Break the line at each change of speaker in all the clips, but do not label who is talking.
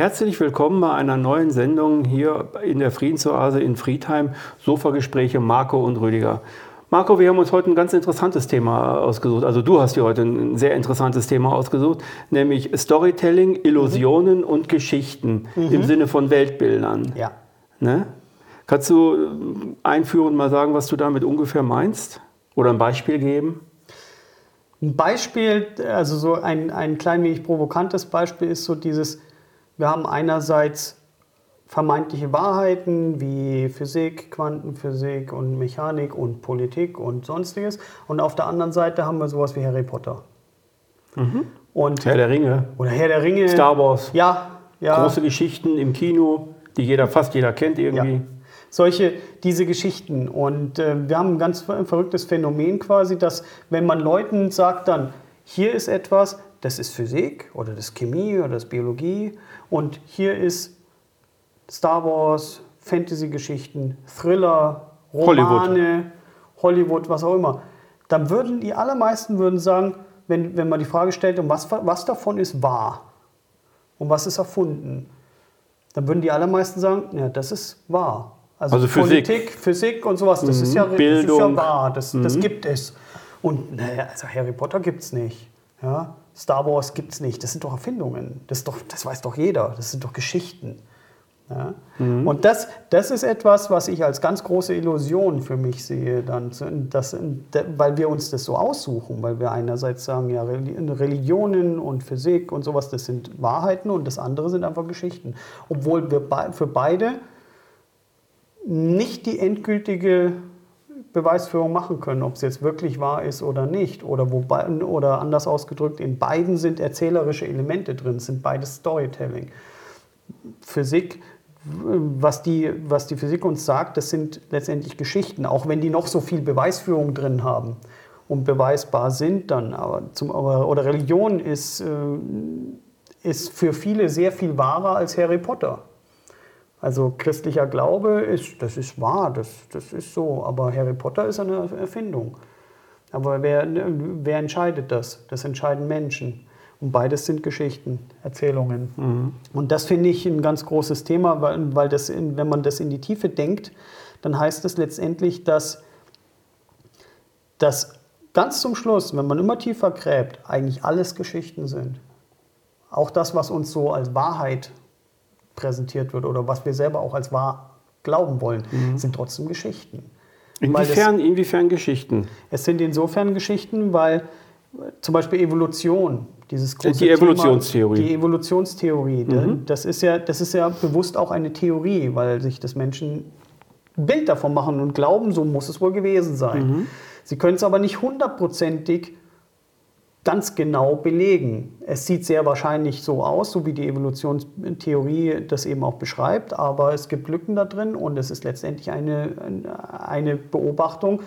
Herzlich willkommen bei einer neuen Sendung hier in der Friedensoase in Friedheim. Sofagespräche Marco und Rüdiger. Marco, wir haben uns heute ein ganz interessantes Thema ausgesucht. Also du hast dir heute ein sehr interessantes Thema ausgesucht, nämlich Storytelling, Illusionen mhm. und Geschichten mhm. im Sinne von Weltbildern.
Ja.
Ne? Kannst du äh, einführend mal sagen, was du damit ungefähr meinst? Oder ein Beispiel geben?
Ein Beispiel, also so ein, ein klein wenig provokantes Beispiel ist so dieses, wir haben einerseits vermeintliche Wahrheiten wie Physik, Quantenphysik und Mechanik und Politik und sonstiges. Und auf der anderen Seite haben wir sowas wie Harry Potter.
Mhm. Und Herr der Ringe.
Oder Herr der Ringe.
Star Wars.
Ja, ja.
Große Geschichten im Kino, die jeder, fast jeder kennt irgendwie. Ja.
Solche, diese Geschichten. Und äh, wir haben ein ganz verrücktes Phänomen quasi, dass wenn man Leuten sagt dann, hier ist etwas, das ist Physik oder das ist Chemie oder das ist Biologie und hier ist Star Wars, Fantasy-Geschichten, Thriller, Romane, Hollywood. Hollywood. was auch immer, dann würden die allermeisten würden sagen, wenn, wenn man die Frage stellt, was, was davon ist wahr und was ist erfunden, dann würden die allermeisten sagen, ja, das ist wahr.
Also, also
Politik, Physik und sowas, das, mhm. ist, ja, das ist ja wahr, das, mhm. das gibt es. Und naja, also Harry Potter gibt es nicht. Ja? Star Wars gibt es nicht. Das sind doch Erfindungen. Das, doch, das weiß doch jeder. Das sind doch Geschichten. Ja? Mhm. Und das, das ist etwas, was ich als ganz große Illusion für mich sehe, dann, dass, weil wir uns das so aussuchen, weil wir einerseits sagen, ja, Religionen und Physik und sowas, das sind Wahrheiten und das andere sind einfach Geschichten. Obwohl wir für beide nicht die endgültige Beweisführung machen können, ob es jetzt wirklich wahr ist oder nicht. Oder, wobei, oder anders ausgedrückt, in beiden sind erzählerische Elemente drin, sind beides Storytelling. Physik, was die, was die Physik uns sagt, das sind letztendlich Geschichten, auch wenn die noch so viel Beweisführung drin haben und beweisbar sind dann. Aber zum, oder Religion ist, äh, ist für viele sehr viel wahrer als Harry Potter. Also christlicher Glaube ist, das ist wahr, das, das ist so, aber Harry Potter ist eine Erfindung. Aber wer, wer entscheidet das? Das entscheiden Menschen. Und beides sind Geschichten, Erzählungen. Mhm. Und das finde ich ein ganz großes Thema, weil, weil das in, wenn man das in die Tiefe denkt, dann heißt es letztendlich, dass, dass ganz zum Schluss, wenn man immer tiefer gräbt, eigentlich alles Geschichten sind. Auch das, was uns so als Wahrheit präsentiert wird oder was wir selber auch als wahr glauben wollen, mhm. sind trotzdem Geschichten.
Inwiefern, das, inwiefern Geschichten?
Es sind insofern Geschichten, weil zum Beispiel Evolution, dieses
große Die Evolutionstheorie.
Thema, die Evolutionstheorie, mhm. das, ist ja, das ist ja bewusst auch eine Theorie, weil sich das Menschen ein Bild davon machen und glauben, so muss es wohl gewesen sein. Mhm. Sie können es aber nicht hundertprozentig ganz genau belegen. Es sieht sehr wahrscheinlich so aus, so wie die Evolutionstheorie das eben auch beschreibt, aber es gibt Lücken da drin und es ist letztendlich eine, eine Beobachtung,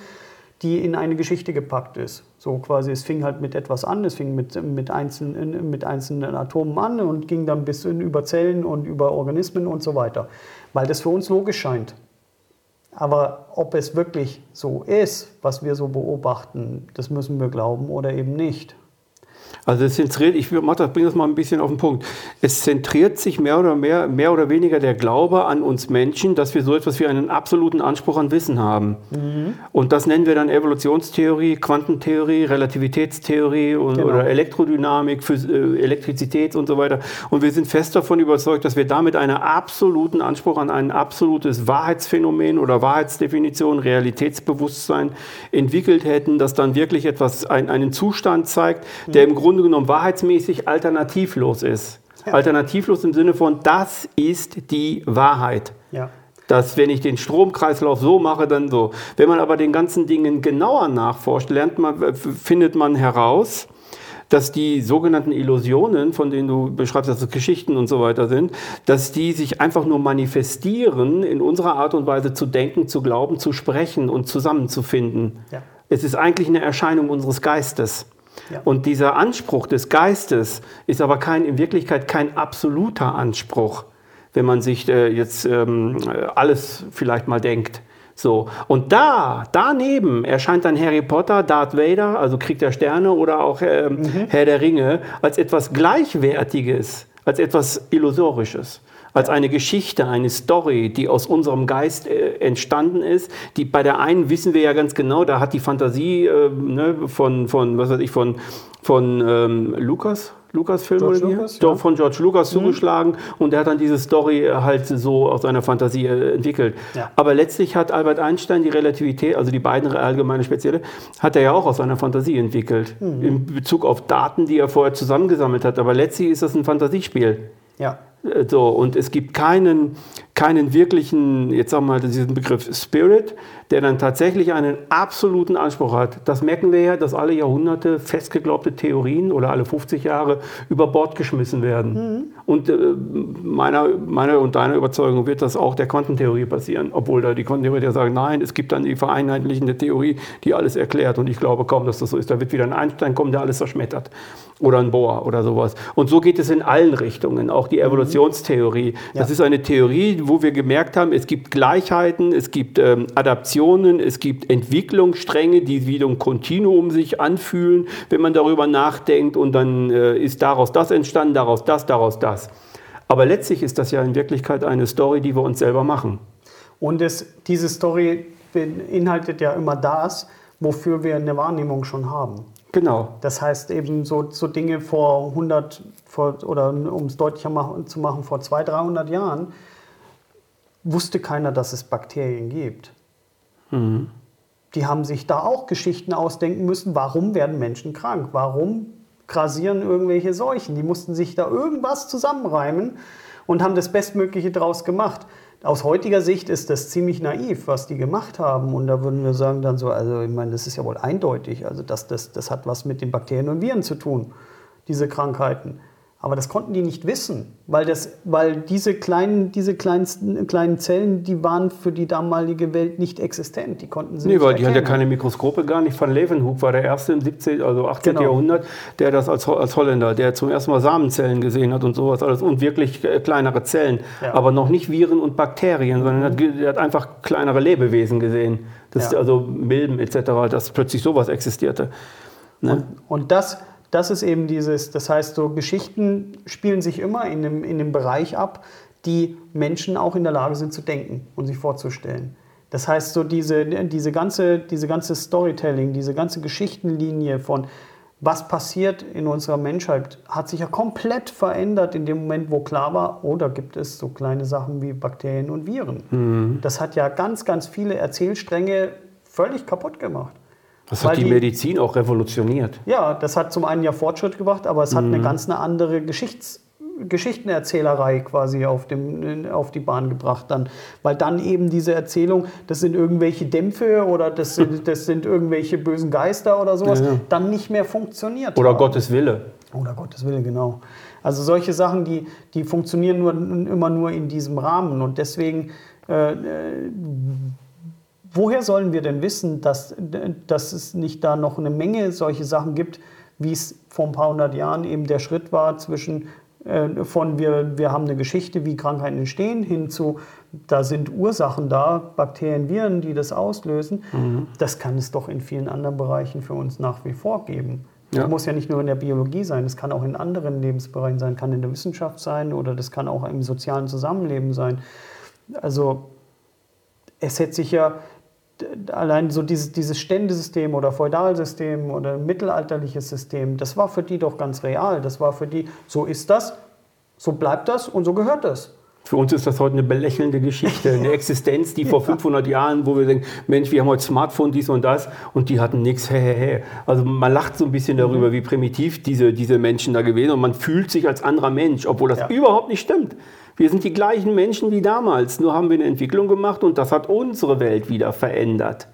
die in eine Geschichte gepackt ist. So quasi, es fing halt mit etwas an, es fing mit, mit, einzelnen, mit einzelnen Atomen an und ging dann bis über Zellen und über Organismen und so weiter, weil das für uns logisch scheint. Aber ob es wirklich so ist, was wir so beobachten, das müssen wir glauben oder eben nicht.
Also es zentriert, ich bringe das mal ein bisschen auf den Punkt. Es zentriert sich mehr oder mehr, mehr oder weniger der Glaube an uns Menschen, dass wir so etwas wie einen absoluten Anspruch an Wissen haben. Mhm. Und das nennen wir dann Evolutionstheorie, Quantentheorie, Relativitätstheorie und, genau. oder Elektrodynamik, Phys äh, Elektrizität und so weiter. Und wir sind fest davon überzeugt, dass wir damit einen absoluten Anspruch an ein absolutes Wahrheitsphänomen oder Wahrheitsdefinition, Realitätsbewusstsein entwickelt hätten, das dann wirklich etwas, ein, einen Zustand zeigt, der im Grunde Grunde genommen wahrheitsmäßig alternativlos ist. Ja. Alternativlos im Sinne von, das ist die Wahrheit. Ja. Dass, wenn ich den Stromkreislauf so mache, dann so. Wenn man aber den ganzen Dingen genauer nachforscht, lernt man, findet man heraus, dass die sogenannten Illusionen, von denen du beschreibst, dass es Geschichten und so weiter sind, dass die sich einfach nur manifestieren in unserer Art und Weise zu denken, zu glauben, zu sprechen und zusammenzufinden. Ja. Es ist eigentlich eine Erscheinung unseres Geistes. Und dieser Anspruch des Geistes ist aber kein, in Wirklichkeit kein absoluter Anspruch, wenn man sich äh, jetzt ähm, alles vielleicht mal denkt. So. Und da, daneben erscheint dann Harry Potter, Darth Vader, also Krieg der Sterne oder auch äh, mhm. Herr der Ringe, als etwas Gleichwertiges als etwas Illusorisches als eine Geschichte, eine Story, die aus unserem Geist äh, entstanden ist. Die bei der einen wissen wir ja ganz genau, da hat die Fantasie äh, ne, von, von, was weiß ich, von, von ähm, Lukas, Lucas-Film
George
oder?
Lucas, ja.
von George Lucas zugeschlagen und er hat dann diese Story äh, halt so aus seiner Fantasie äh, entwickelt.
Ja.
Aber letztlich hat Albert Einstein die Relativität, also die beiden allgemeine spezielle, hat er ja auch aus seiner Fantasie entwickelt. In Bezug auf Daten, die er vorher zusammengesammelt hat. Aber letztlich ist das ein Fantasiespiel.
Ja.
So, und es gibt keinen, keinen wirklichen, jetzt sagen wir mal diesen Begriff Spirit, der dann tatsächlich einen absoluten Anspruch hat. Das merken wir ja, dass alle Jahrhunderte festgeglaubte Theorien oder alle 50 Jahre über Bord geschmissen werden. Und äh, meiner, meiner und deiner Überzeugung wird das auch der Quantentheorie passieren. Obwohl da die Quantentheoretiker sagen, nein, es gibt dann die vereinheitlichende Theorie, die alles erklärt. Und ich glaube kaum, dass das so ist. Da wird wieder ein Einstein kommen, der alles zerschmettert. Oder ein Bohr oder sowas. Und so geht es in allen Richtungen. Auch die Evolutionstheorie. Das
Ja.
ist eine Theorie, wo wir gemerkt haben, es gibt Gleichheiten, es gibt ähm, Adaptionen, es gibt Entwicklungsstränge, die wie ein Kontinuum sich anfühlen, wenn man darüber nachdenkt. Und dann äh, ist daraus das entstanden, daraus das, daraus das. Aber letztlich ist das ja in Wirklichkeit eine Story, die wir uns selber machen.
Und es, diese Story beinhaltet ja immer das, wofür wir eine Wahrnehmung schon haben.
Genau.
Das heißt eben so, so Dinge vor 100 vor, oder um es deutlicher machen, zu machen, vor 200, 300 Jahren wusste keiner, dass es Bakterien gibt. Die haben sich da auch Geschichten ausdenken müssen, warum werden Menschen krank, warum grasieren irgendwelche Seuchen. Die mussten sich da irgendwas zusammenreimen und haben das Bestmögliche draus gemacht. Aus heutiger Sicht ist das ziemlich naiv, was die gemacht haben. Und da würden wir sagen dann so, also ich meine, das ist ja wohl eindeutig. Also das, das, das hat was mit den Bakterien und Viren zu tun, diese Krankheiten. Aber das konnten die nicht wissen, weil, das, weil diese, kleinen, diese kleinsten, kleinen Zellen, die waren für die damalige Welt nicht existent. Die konnten sie
Nee,
nicht
weil die hat ja
erkennen.
keine Mikroskope gar nicht. Van Leeuwenhoek war der erste im 17., also 18.
Genau.
Jahrhundert, der das als, als Holländer, der zum ersten Mal Samenzellen gesehen hat und sowas alles und wirklich äh, kleinere Zellen,
Ja. Mhm.
aber noch nicht Viren und Bakterien, sondern er hat, er hat einfach kleinere Lebewesen gesehen. Das
Ja.
also Milben etc., dass plötzlich sowas existierte. Ne?
Und das, das ist eben dieses, das heißt, so Geschichten spielen sich immer in dem, in dem Bereich ab, die Menschen auch in der Lage sind zu denken und sich vorzustellen. Das heißt, so diese, diese, ganze, diese ganze Storytelling, diese ganze Geschichtenlinie von was passiert in unserer Menschheit, hat sich ja komplett verändert in dem Moment, wo klar war, oh, da gibt es so kleine Sachen wie Bakterien und Viren. Das hat ja ganz, ganz viele Erzählstränge völlig kaputt gemacht.
Das hat die,
die-
Medizin auch revolutioniert.
Ja, das hat zum einen ja Fortschritt gebracht, aber es hat eine ganz eine andere Geschichts Geschichtenerzählerei quasi auf, dem, auf die Bahn gebracht dann. Weil dann eben diese Erzählung, das sind irgendwelche Dämpfe oder das sind, das sind irgendwelche bösen Geister oder sowas,
Ja, ja.
dann nicht mehr funktioniert.
Oder
haben.
Gottes Wille.
Oder Gottes Wille, genau. Also solche Sachen, die, die funktionieren nur, immer nur in diesem Rahmen. Und deswegen, äh, äh, woher sollen wir denn wissen, dass, dass es nicht da noch eine Menge solche Sachen gibt, wie es vor ein paar hundert Jahren eben der Schritt war zwischen äh, von wir, wir haben eine Geschichte, wie Krankheiten entstehen, hin zu, da sind Ursachen da, Bakterien, Viren, die das auslösen. Das kann es doch in vielen anderen Bereichen für uns nach wie vor geben.
Ja.
Das muss ja nicht nur in der Biologie sein, das kann auch in anderen Lebensbereichen sein, kann in der Wissenschaft sein oder das kann auch im sozialen Zusammenleben sein. Also es hätte sich ja allein so dieses, dieses Ständesystem oder Feudalsystem oder mittelalterliches System, das war für die doch ganz real. Das war für die, so ist das, so bleibt das und so gehört das.
Für uns ist das heute eine belächelnde Geschichte, eine Existenz, die vor 500 Jahren, wo wir denken, Mensch, wir haben heute Smartphone, dies und das, und die hatten nichts, hä, hä, hä. Also man lacht so ein bisschen darüber, wie primitiv diese, diese Menschen da gewesen sind und man fühlt sich als anderer Mensch, obwohl das
Ja.
überhaupt nicht stimmt. Wir sind die gleichen Menschen wie damals, nur haben wir eine Entwicklung gemacht und das hat unsere Welt wieder verändert.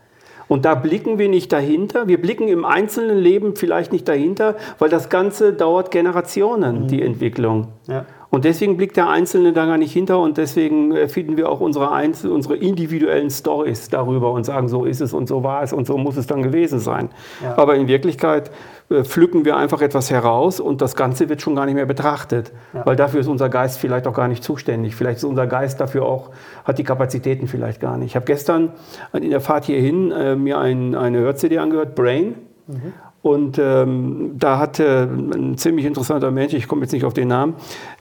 Und da blicken wir nicht dahinter. Wir blicken im einzelnen Leben vielleicht nicht dahinter, weil das Ganze dauert Generationen, die Entwicklung.
Ja.
Und deswegen blickt der Einzelne da gar nicht hinter und deswegen äh, finden wir auch unsere, Einzel unsere individuellen Stories darüber und sagen, so ist es und so war es und so muss es dann gewesen sein.
Ja.
Aber in Wirklichkeit äh, pflücken wir einfach etwas heraus und das Ganze wird schon gar nicht mehr betrachtet,
Ja.
weil dafür ist unser Geist vielleicht auch gar nicht zuständig. Vielleicht ist unser Geist dafür auch, hat die Kapazitäten vielleicht gar nicht. Ich habe gestern in der Fahrt hierhin äh, mir ein, eine Hör-CD angehört, Brain. Und ähm, da hat äh, ein ziemlich interessanter Mensch, ich komme jetzt nicht auf den Namen,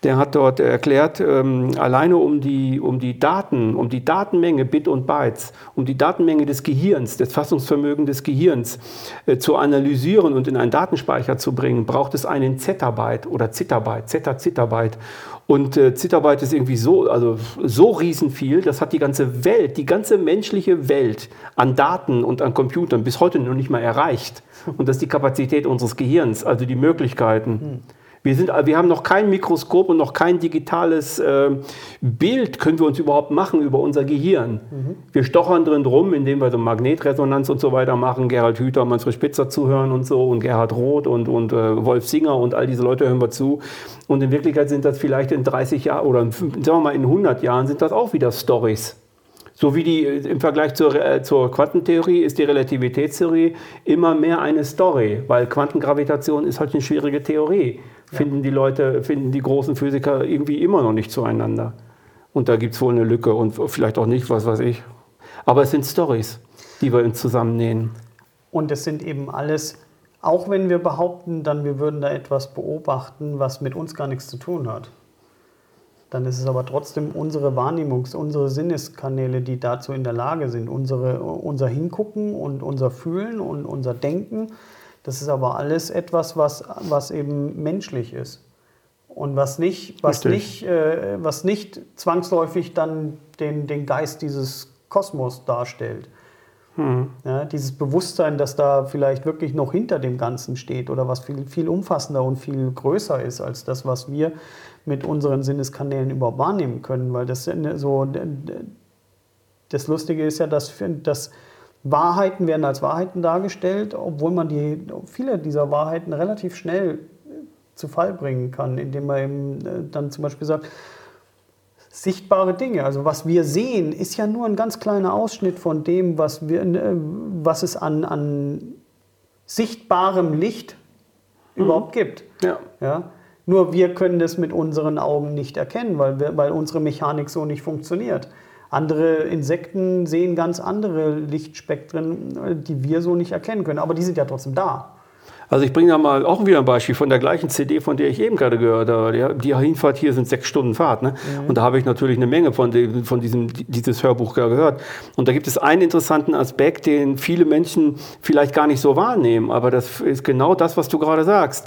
der hat dort erklärt, ähm, alleine um die, um die Daten, um die Datenmenge Bit und Bytes, um die Datenmenge des Gehirns, des Fassungsvermögens des Gehirns äh, zu analysieren und in einen Datenspeicher zu bringen, braucht es einen Zettabyte oder Zitterbyte, Zeta, Zitterbyte. Und äh, Zitterbyte ist irgendwie so, also so riesenviel, das hat die ganze Welt, die ganze menschliche Welt an Daten und an Computern bis heute noch nicht mal erreicht. Und das ist die Kapazität unseres Gehirns, also die Möglichkeiten. Hm. Wir, sind, wir haben noch kein Mikroskop und noch kein digitales äh, Bild, können wir uns überhaupt machen über unser Gehirn. Mhm. Wir stochern drin rum, indem wir so Magnetresonanz und so weiter machen. Gerhard Hüther, Manfred Spitzer zuhören und so und Gerhard Roth und, und äh, Wolf Singer und all diese Leute hören wir zu. Und in Wirklichkeit sind das vielleicht in 30 Jahren oder sagen wir mal in 100 Jahren sind das auch wieder Stories. So wie die äh, im Vergleich zur, äh, zur Quantentheorie ist die Relativitätstheorie immer mehr eine Story, weil Quantengravitation ist halt eine schwierige Theorie. Ja. Finden die Leute, finden die großen Physiker irgendwie immer noch nicht zueinander. Und da gibt es wohl eine Lücke und vielleicht auch nicht, was weiß ich. Aber es sind Stories, die wir uns zusammennähen.
Und es sind eben alles, auch wenn wir behaupten, dann wir würden da etwas beobachten, was mit uns gar nichts zu tun hat dann ist es aber trotzdem unsere Wahrnehmungs-, unsere Sinneskanäle, die dazu in der Lage sind. Unsere, unser Hingucken und unser Fühlen und unser Denken, das ist aber alles etwas, was, was eben menschlich ist. Und was nicht, was nicht, äh, was nicht zwangsläufig dann den, den Geist dieses Kosmos darstellt. Hm. Ja, dieses Bewusstsein, dass da vielleicht wirklich noch hinter dem Ganzen steht oder was viel, viel umfassender und viel größer ist als das, was wir mit unseren Sinneskanälen überhaupt wahrnehmen können. Weil das so, das Lustige ist ja, dass, dass Wahrheiten werden als Wahrheiten dargestellt, obwohl man die, viele dieser Wahrheiten relativ schnell zu Fall bringen kann, indem man eben äh, dann zum Beispiel sagt, sichtbare Dinge. Also was wir sehen, ist ja nur ein ganz kleiner Ausschnitt von dem, was, wir, äh, was es an, an sichtbarem Licht mhm. überhaupt gibt. Ja. Ja? Nur wir können das mit unseren Augen nicht erkennen, weil, wir, weil unsere Mechanik so nicht funktioniert. Andere Insekten sehen ganz andere Lichtspektren, die wir so nicht erkennen können, aber die sind ja trotzdem da.
Also ich bringe da mal auch wieder ein Beispiel von der gleichen CD, von der ich eben gerade gehört habe. Die Hinfahrt hier sind sechs Stunden Fahrt. Ne? Mhm. Und da habe ich natürlich eine Menge von, dem, von diesem dieses Hörbuch gehört. Und da gibt es einen interessanten Aspekt, den viele Menschen vielleicht gar nicht so wahrnehmen. Aber das ist genau das, was du gerade sagst.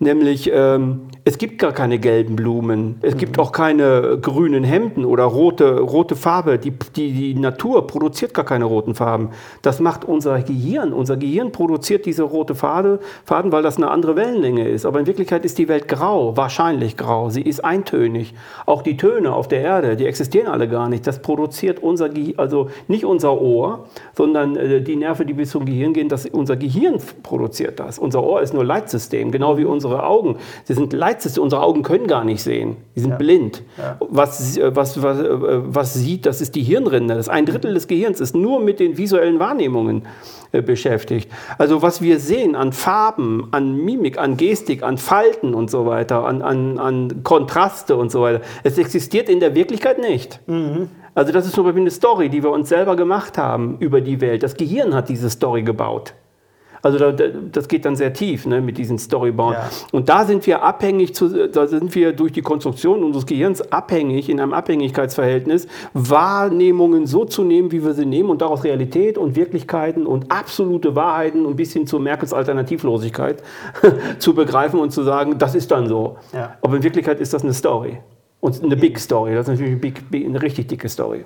Nämlich, ähm, es gibt gar keine gelben Blumen. Es mhm. gibt auch keine grünen Hemden oder rote, rote Farbe. Die, die, die Natur produziert gar keine roten Farben. Das macht unser Gehirn. Unser Gehirn produziert diese rote Farbe, Faden, weil das eine andere Wellenlänge ist. Aber in Wirklichkeit ist die Welt grau, wahrscheinlich grau. Sie ist eintönig. Auch die Töne auf der Erde, die existieren alle gar nicht. Das produziert unser Gehirn, also nicht unser Ohr, sondern äh, die Nerven, die bis zum Gehirn gehen, das, unser Gehirn produziert das. Unser Ohr ist nur Leitsystem, genau wie unsere Augen. Sie sind Leitsystem Letztes, unsere Augen können gar nicht sehen. Die sind ja. blind. Ja. Was, was, was, was sieht, das ist die Hirnrinde. Das ein Drittel des Gehirns ist nur mit den visuellen Wahrnehmungen äh, beschäftigt. Also was wir sehen an Farben, an Mimik, an Gestik, an Falten und so weiter, an, an, an Kontraste und so weiter, es existiert in der Wirklichkeit nicht. Mhm. Also das ist nur eine Story, die wir uns selber gemacht haben über die Welt. Das Gehirn hat diese Story gebaut. Also da, das geht dann sehr tief ne, mit diesen Storyboard. Ja. Und da sind wir abhängig, zu, da sind wir durch die Konstruktion unseres Gehirns abhängig, in einem Abhängigkeitsverhältnis, Wahrnehmungen so zu nehmen, wie wir sie nehmen und daraus Realität und Wirklichkeiten und absolute Wahrheiten und bis hin zur Merkels Alternativlosigkeit zu begreifen und zu sagen, das ist dann so. Ja. Aber in Wirklichkeit ist das eine Story. Und eine Big Story. Das ist natürlich eine, big, eine richtig dicke Story.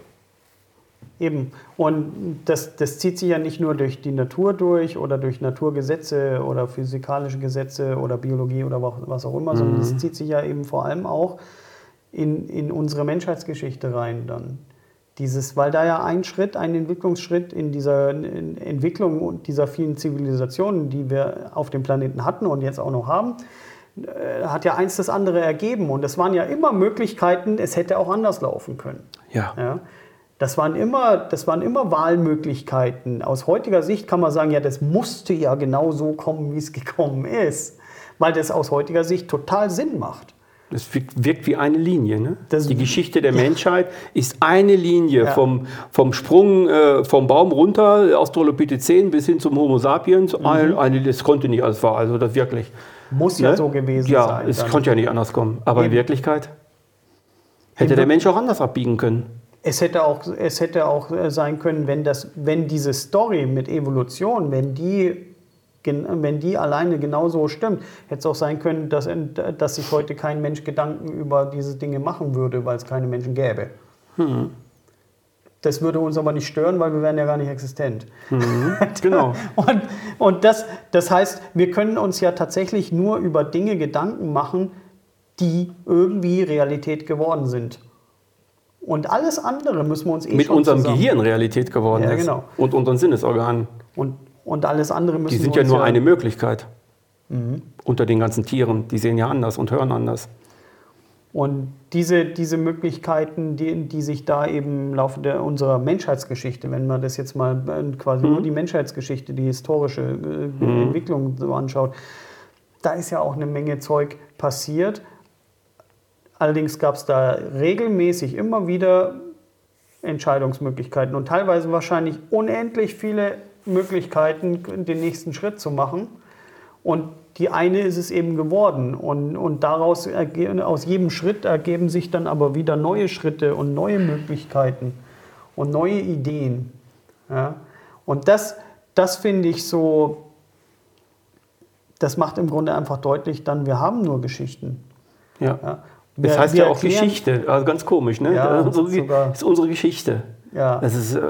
Eben. Und das, das zieht sich ja nicht nur durch die Natur durch oder durch Naturgesetze oder physikalische Gesetze oder Biologie oder was auch immer, mhm. sondern es zieht sich ja eben vor allem auch in, in unsere Menschheitsgeschichte rein dann. Dieses, weil da ja ein Schritt, ein Entwicklungsschritt in dieser Entwicklung dieser vielen Zivilisationen, die wir auf dem Planeten hatten und jetzt auch noch haben, äh, hat ja eins das andere ergeben. Und es waren ja immer Möglichkeiten, es hätte auch anders laufen können.
Ja. ja?
Das waren, immer, das waren immer Wahlmöglichkeiten. Aus heutiger Sicht kann man sagen, ja, das musste ja genau so kommen, wie es gekommen ist, weil das aus heutiger Sicht total Sinn macht.
Das wirkt wie eine Linie. Ne?
Das-
die Geschichte der Menschheit ist eine Linie
Ja.
vom, vom Sprung äh, vom Baum runter, Australopithecin bis hin zum Homo sapiens.
Mhm.
Ein, eine, das konnte nicht alles war, also das wirklich.
Muss ja
Ne?
so gewesen
Ja,
sein.
es
dann.
konnte ja nicht anders kommen. Aber in
Eben.
Wirklichkeit hätte
Eben.
der Mensch auch anders abbiegen können.
Es hätte auch, es hätte auch äh, sein können, wenn, das, wenn diese Story mit Evolution, wenn die, wenn die alleine genauso stimmt, hätte es auch sein können, dass, dass sich heute kein Mensch Gedanken über diese Dinge machen würde, weil es keine Menschen gäbe. Das würde uns aber nicht stören, weil wir wären ja gar nicht existent.
Genau.
Und, und das, das heißt, wir können uns ja tatsächlich nur über Dinge Gedanken machen, die irgendwie Realität geworden sind. Und alles andere müssen wir uns eh
Mit unserem
zusammen-
Gehirn Realität geworden
Ja,
ist.
genau.
Und unseren Sinnesorganen.
Und, und alles andere müssen
Die sind
wir
ja nur eine Möglichkeit.
Mhm.
Unter den ganzen Tieren. Die sehen ja anders und hören anders.
Und diese, diese Möglichkeiten, die, die sich da eben im Laufe der, unserer Menschheitsgeschichte, wenn man das jetzt mal äh, quasi
Mhm.
nur die Menschheitsgeschichte, die historische äh, Entwicklung so anschaut, da ist ja auch eine Menge Zeug passiert. Allerdings gab es da regelmäßig immer wieder Entscheidungsmöglichkeiten und teilweise wahrscheinlich unendlich viele Möglichkeiten, den nächsten Schritt zu machen. Und die eine ist es eben geworden. Und, und daraus aus jedem Schritt ergeben sich dann aber wieder neue Schritte und neue Möglichkeiten und neue Ideen. Ja? Und das, das finde ich so, das macht im Grunde einfach deutlich, dann wir haben nur Geschichten.
Ja.
Ja?
Das
Wir-
heißt
wir
ja auch
erklären-
Geschichte. Also ganz komisch, ne?
Ja,
das ist unsere, Geschichte.
Ja.
Das ist, äh,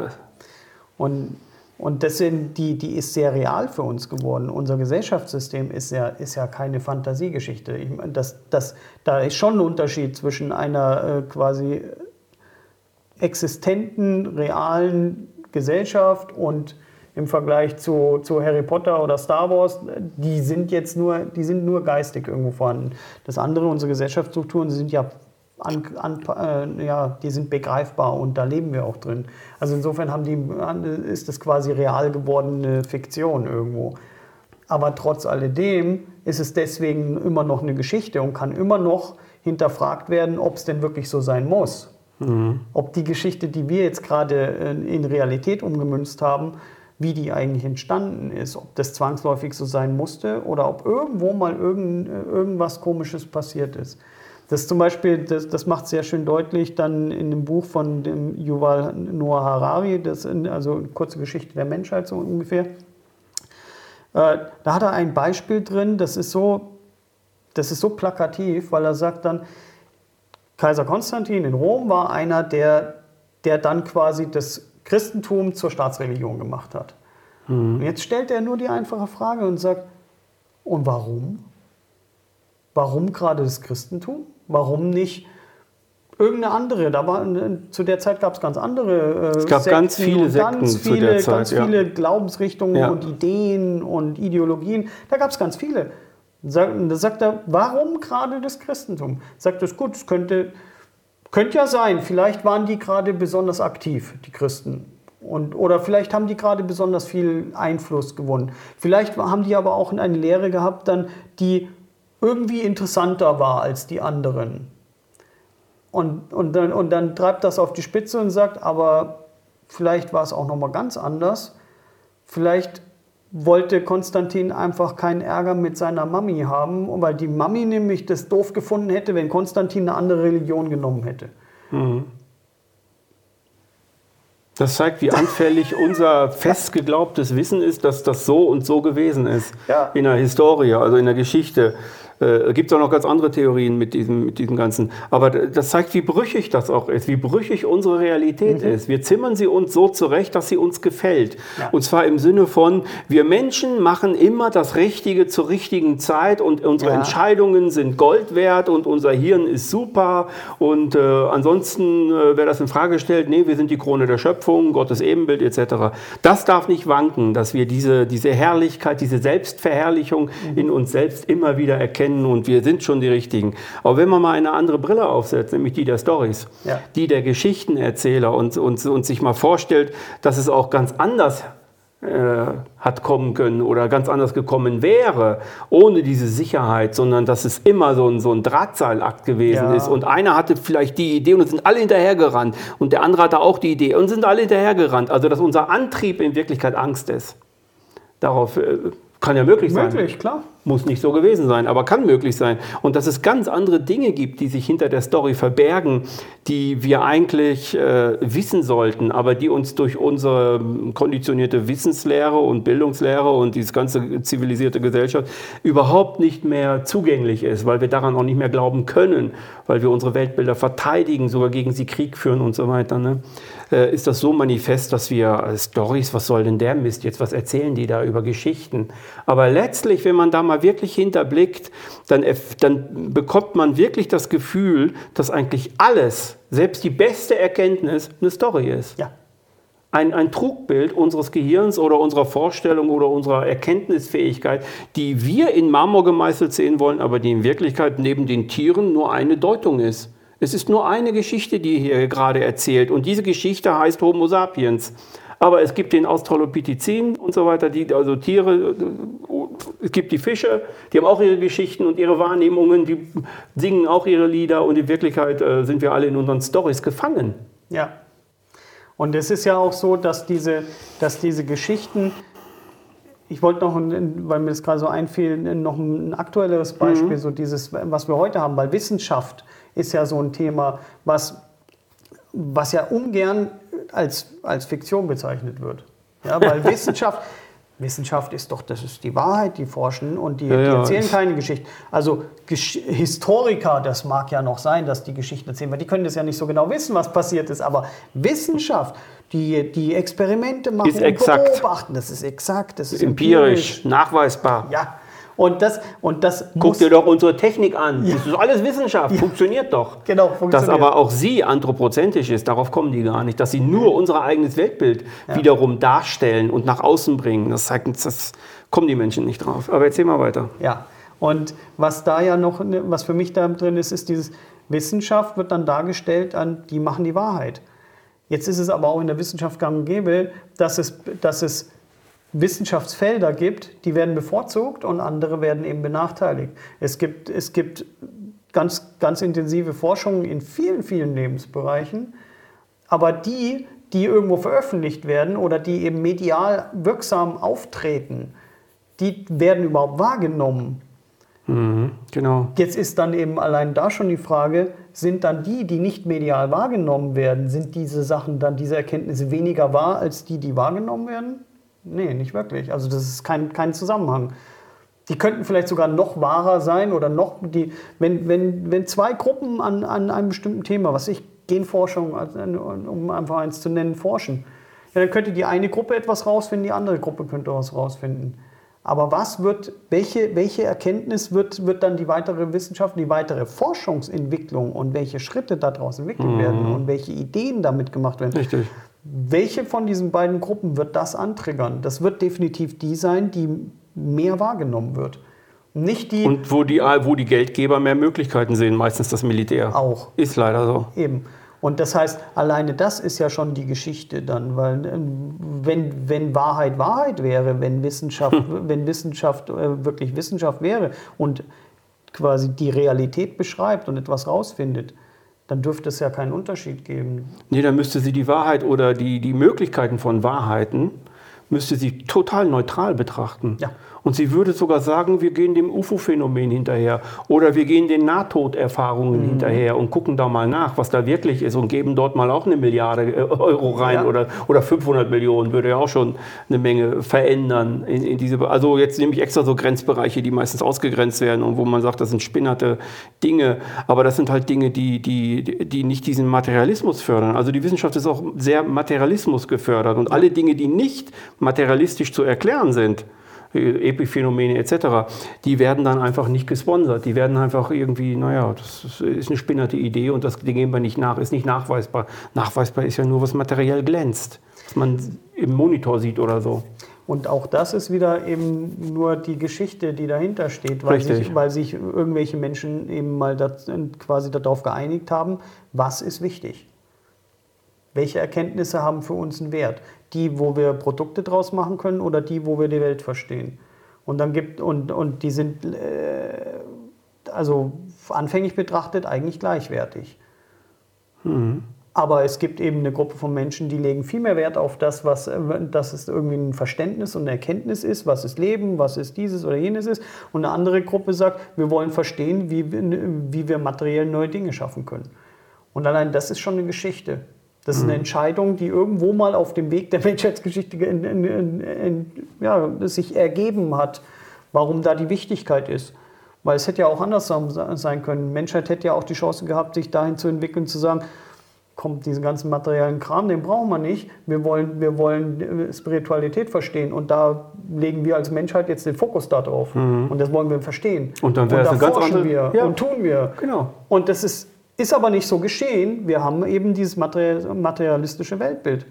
Und, und sind, die, die ist sehr real für uns geworden. Unser Gesellschaftssystem ist ja, ist ja keine Fantasiegeschichte. Ich meine, das, das, da ist schon ein Unterschied zwischen einer äh, quasi existenten, realen Gesellschaft und im Vergleich zu, zu Harry Potter oder Star Wars, die sind jetzt nur, die sind nur geistig irgendwo vorhanden. Das andere, unsere Gesellschaftsstrukturen sind ja, an, an, äh, ja, die sind begreifbar und da leben wir auch drin. Also insofern haben die, ist das quasi real gewordene Fiktion irgendwo. Aber trotz alledem ist es deswegen immer noch eine Geschichte und kann immer noch hinterfragt werden, ob es denn wirklich so sein muss. Ob die Geschichte, die wir jetzt gerade äh, in Realität umgemünzt haben, wie die eigentlich entstanden ist, ob das zwangsläufig so sein musste oder ob irgendwo mal irgend, äh, irgendwas Komisches passiert ist. Das zum Beispiel, das, das macht sehr schön deutlich dann in dem Buch von dem Yuval Noah Harari, das, in- also kurze Geschichte der Menschheit so ungefähr. Äh, da hat er ein Beispiel drin, das ist so, das ist so plakativ, weil er sagt dann, Kaiser Konstantin in Rom war einer, der, der dann quasi das Christentum zur Staatsreligion gemacht hat. Und jetzt stellt er nur die einfache Frage und sagt, und warum? Warum gerade das Christentum? Warum nicht irgendeine andere? Da war, zu der Zeit gab es ganz andere äh,
Es gab ganz viele Sekten
ganz
zu
viele,
der Zeit,
ganz
ja.
viele Glaubensrichtungen
Ja.
und Ideen und Ideologien. Da gab es ganz viele. Da sagt er, warum gerade das Christentum? Sagt es gut, es könnte, könnte ja sein, vielleicht waren die gerade besonders aktiv, die Christen. Und, oder vielleicht haben die gerade besonders viel Einfluss gewonnen. Vielleicht haben die aber auch eine Lehre gehabt, dann, die irgendwie interessanter war als die anderen. Und, und, dann, und dann treibt das auf die Spitze und sagt, aber vielleicht war es auch nochmal ganz anders. Vielleicht wollte Konstantin einfach keinen Ärger mit seiner Mami haben, weil die Mami nämlich das doof gefunden hätte, wenn Konstantin eine andere Religion genommen hätte.
das zeigt, wie anfällig unser fest geglaubtes Wissen ist, dass das so und so gewesen ist.
Ja.
In der Historie, also in der Geschichte. Äh, Gibt es auch noch ganz andere Theorien mit diesem, mit diesem Ganzen. Aber das zeigt, wie brüchig das auch ist, wie brüchig unsere Realität ist. Wir zimmern sie uns so zurecht, dass sie uns gefällt.
Ja.
Und zwar im Sinne von, wir Menschen machen immer das Richtige zur richtigen Zeit und unsere
Ja.
Entscheidungen sind Gold wert und unser Hirn ist super. Und äh, ansonsten, äh, wer das in Frage stellt, nee, wir sind die Krone der Schöpfung, Gottes Ebenbild etc. Das darf nicht wanken, dass wir diese, diese Herrlichkeit, diese Selbstverherrlichung in uns selbst immer wieder erkennen und wir sind schon die Richtigen. Aber wenn man mal eine andere Brille aufsetzt, nämlich die der Stories,
Ja.
die der Geschichtenerzähler und, und, und sich mal vorstellt, dass es auch ganz anders äh, hat kommen können oder ganz anders gekommen wäre, ohne diese Sicherheit, sondern dass es immer so ein, so ein Drahtseilakt gewesen
Ja.
ist. Und einer hatte vielleicht die Idee und sind alle hinterhergerannt. Und der andere hatte auch die Idee und sind alle hinterhergerannt. Also, dass unser Antrieb in Wirklichkeit Angst ist. Darauf äh, kann ja möglich sein.
Möglich, klar.
Muss nicht so gewesen sein, aber kann möglich sein. Und dass es ganz andere Dinge gibt, die sich hinter der Story verbergen, die wir eigentlich äh, wissen sollten, aber die uns durch unsere konditionierte Wissenslehre und Bildungslehre und diese ganze zivilisierte Gesellschaft überhaupt nicht mehr zugänglich ist, weil wir daran auch nicht mehr glauben können, weil wir unsere Weltbilder verteidigen, sogar gegen sie Krieg führen und so weiter. Ne? Äh, ist das so manifest, dass wir äh, Stories, was soll denn der Mist jetzt, was erzählen die da über Geschichten? Aber letztlich, wenn man da mal wirklich hinterblickt, dann, dann bekommt man wirklich das Gefühl, dass eigentlich alles, selbst die beste Erkenntnis, eine Story ist.
Ja.
Ein, ein Trugbild unseres Gehirns oder unserer Vorstellung oder unserer Erkenntnisfähigkeit, die wir in Marmor gemeißelt sehen wollen, aber die in Wirklichkeit neben den Tieren nur eine Deutung ist. Es ist nur eine Geschichte, die hier gerade erzählt. Und diese Geschichte heißt Homo sapiens. Aber es gibt den Australopithecin und so weiter, die, also Tiere, es gibt die Fische, die haben auch ihre Geschichten und ihre Wahrnehmungen, die singen auch ihre Lieder und in Wirklichkeit äh, sind wir alle in unseren Stories gefangen.
Ja. Und es ist ja auch so, dass diese, dass diese Geschichten, ich wollte noch, weil mir das gerade so einfiel, noch ein aktuelleres Beispiel, so dieses, was wir heute haben, weil Wissenschaft ist ja so ein Thema, was, was ja ungern als, als Fiktion bezeichnet wird. Ja, weil Wissenschaft, Wissenschaft ist doch, das ist die Wahrheit, die forschen und die,
Ja,
die
ja.
erzählen keine Geschichte. Also Gesch Historiker, das mag ja noch sein, dass die Geschichten erzählen, weil die können das ja nicht so genau wissen, was passiert ist. Aber Wissenschaft, die, die Experimente machen
Ist exakt.
beobachten, das ist exakt, das ist
Empirisch, nachweisbar.
Ja. Und das, und das
Guck
muss,
dir doch unsere Technik an. Das ist alles Wissenschaft, funktioniert doch.
Genau,
Dass
funktioniert.
aber auch sie anthropozentisch ist, darauf kommen die gar nicht. Dass sie nur unser eigenes Weltbild wiederum darstellen und nach außen bringen, das, das kommen die Menschen nicht drauf. Aber erzähl mal weiter.
Ja, und was da ja noch, ne, was für mich da drin ist, ist dieses Wissenschaft wird dann dargestellt an, die machen die Wahrheit. Jetzt ist es aber auch in der Wissenschaft gang und gäbe, dass es, dass es Wissenschaftsfelder gibt, die werden bevorzugt und andere werden eben benachteiligt. Es gibt, es gibt ganz, ganz intensive Forschung in vielen, vielen Lebensbereichen, aber die, die irgendwo veröffentlicht werden oder die eben medial wirksam auftreten, die werden überhaupt wahrgenommen.
Mhm, genau.
Jetzt ist dann eben allein da schon die Frage, sind dann die, die nicht medial wahrgenommen werden, sind diese Sachen dann, diese Erkenntnisse weniger wahr als die, die wahrgenommen werden? Nee, nicht wirklich. Also das ist kein, kein Zusammenhang. Die könnten vielleicht sogar noch wahrer sein oder noch, die, wenn, wenn, wenn zwei Gruppen an, an einem bestimmten Thema, was ich Genforschung, um einfach eins zu nennen, forschen, ja, dann könnte die eine Gruppe etwas rausfinden, die andere Gruppe könnte was rausfinden. Aber was wird, welche, welche Erkenntnis wird, wird dann die weitere Wissenschaft, die weitere Forschungsentwicklung und welche Schritte daraus entwickelt werden und welche Ideen damit gemacht werden?
Richtig.
Welche von diesen beiden Gruppen wird das antriggern? Das wird definitiv die sein, die mehr wahrgenommen wird. Nicht die
Und wo die, wo die Geldgeber mehr Möglichkeiten sehen, meistens das Militär.
auch.
Ist leider so.
Eben. Und das heißt, alleine das ist ja schon die Geschichte dann, weil ähm, wenn, wenn Wahrheit Wahrheit wäre, wenn Wissenschaft, wenn Wissenschaft äh, wirklich Wissenschaft wäre und quasi die Realität beschreibt und etwas rausfindet, dann dürfte es ja keinen Unterschied geben.
Nee, dann müsste sie die Wahrheit oder die, die Möglichkeiten von Wahrheiten, müsste sie total neutral betrachten.
Ja.
Und sie würde sogar sagen, wir gehen dem UFO-Phänomen hinterher oder wir gehen den Nahtoderfahrungen
Mhm.
hinterher und gucken da mal nach, was da wirklich ist und geben dort mal auch eine Milliarde äh, Euro rein
Ja.
oder, oder 500 Millionen, würde ja auch schon eine Menge verändern. In, in diese, also jetzt nehme ich extra so Grenzbereiche, die meistens ausgegrenzt werden und wo man sagt, das sind spinnerte Dinge, aber das sind halt Dinge, die, die, die nicht diesen Materialismus fördern. Also die Wissenschaft ist auch sehr Materialismus gefördert und alle Dinge, die nicht materialistisch zu erklären sind, Epiphänomene etc., die werden dann einfach nicht gesponsert. Die werden einfach irgendwie, naja, das ist- eine spinnerte Idee und das die gehen wir nicht nach, ist nicht nachweisbar. Nachweisbar ist ja nur, was materiell glänzt, was man im Monitor sieht oder so.
Und auch das ist wieder eben nur die Geschichte, die dahinter steht, weil, sich, weil sich irgendwelche Menschen eben mal das, quasi darauf geeinigt haben, was ist wichtig. Welche Erkenntnisse haben für uns einen Wert? Die, wo wir Produkte draus machen können oder die, wo wir die Welt verstehen? Und dann gibt und, und die sind äh, also anfänglich betrachtet eigentlich gleichwertig.
Mhm.
Aber es gibt eben eine Gruppe von Menschen, die legen viel mehr Wert auf das, was äh, dass es irgendwie ein Verständnis und eine Erkenntnis ist, was ist Leben, was ist dieses oder jenes ist. Und eine andere Gruppe sagt, wir wollen verstehen, wie, wie wir materiell neue Dinge schaffen können. Und allein das ist schon eine Geschichte. Das ist eine
Mhm.
Entscheidung, die irgendwo mal auf dem Weg der Menschheitsgeschichte in, in, in, ja, sich ergeben hat, warum da die Wichtigkeit ist. Weil es hätte ja auch anders sein können. Die Menschheit hätte ja auch die Chance gehabt, sich dahin zu entwickeln, zu sagen, kommt diesen ganzen materiellen Kram, den brauchen wir nicht. Wir wollen, wir wollen äh, Spiritualität verstehen und da legen wir als Menschheit jetzt den Fokus darauf. Und das wollen wir verstehen.
Mhm. Und dann wäre es eine ganz
forschen
andere-
wir
Ja.
und tun wir.
Genau.
Und das ist, ist aber nicht so geschehen. Wir haben eben dieses material- materialistische Weltbild.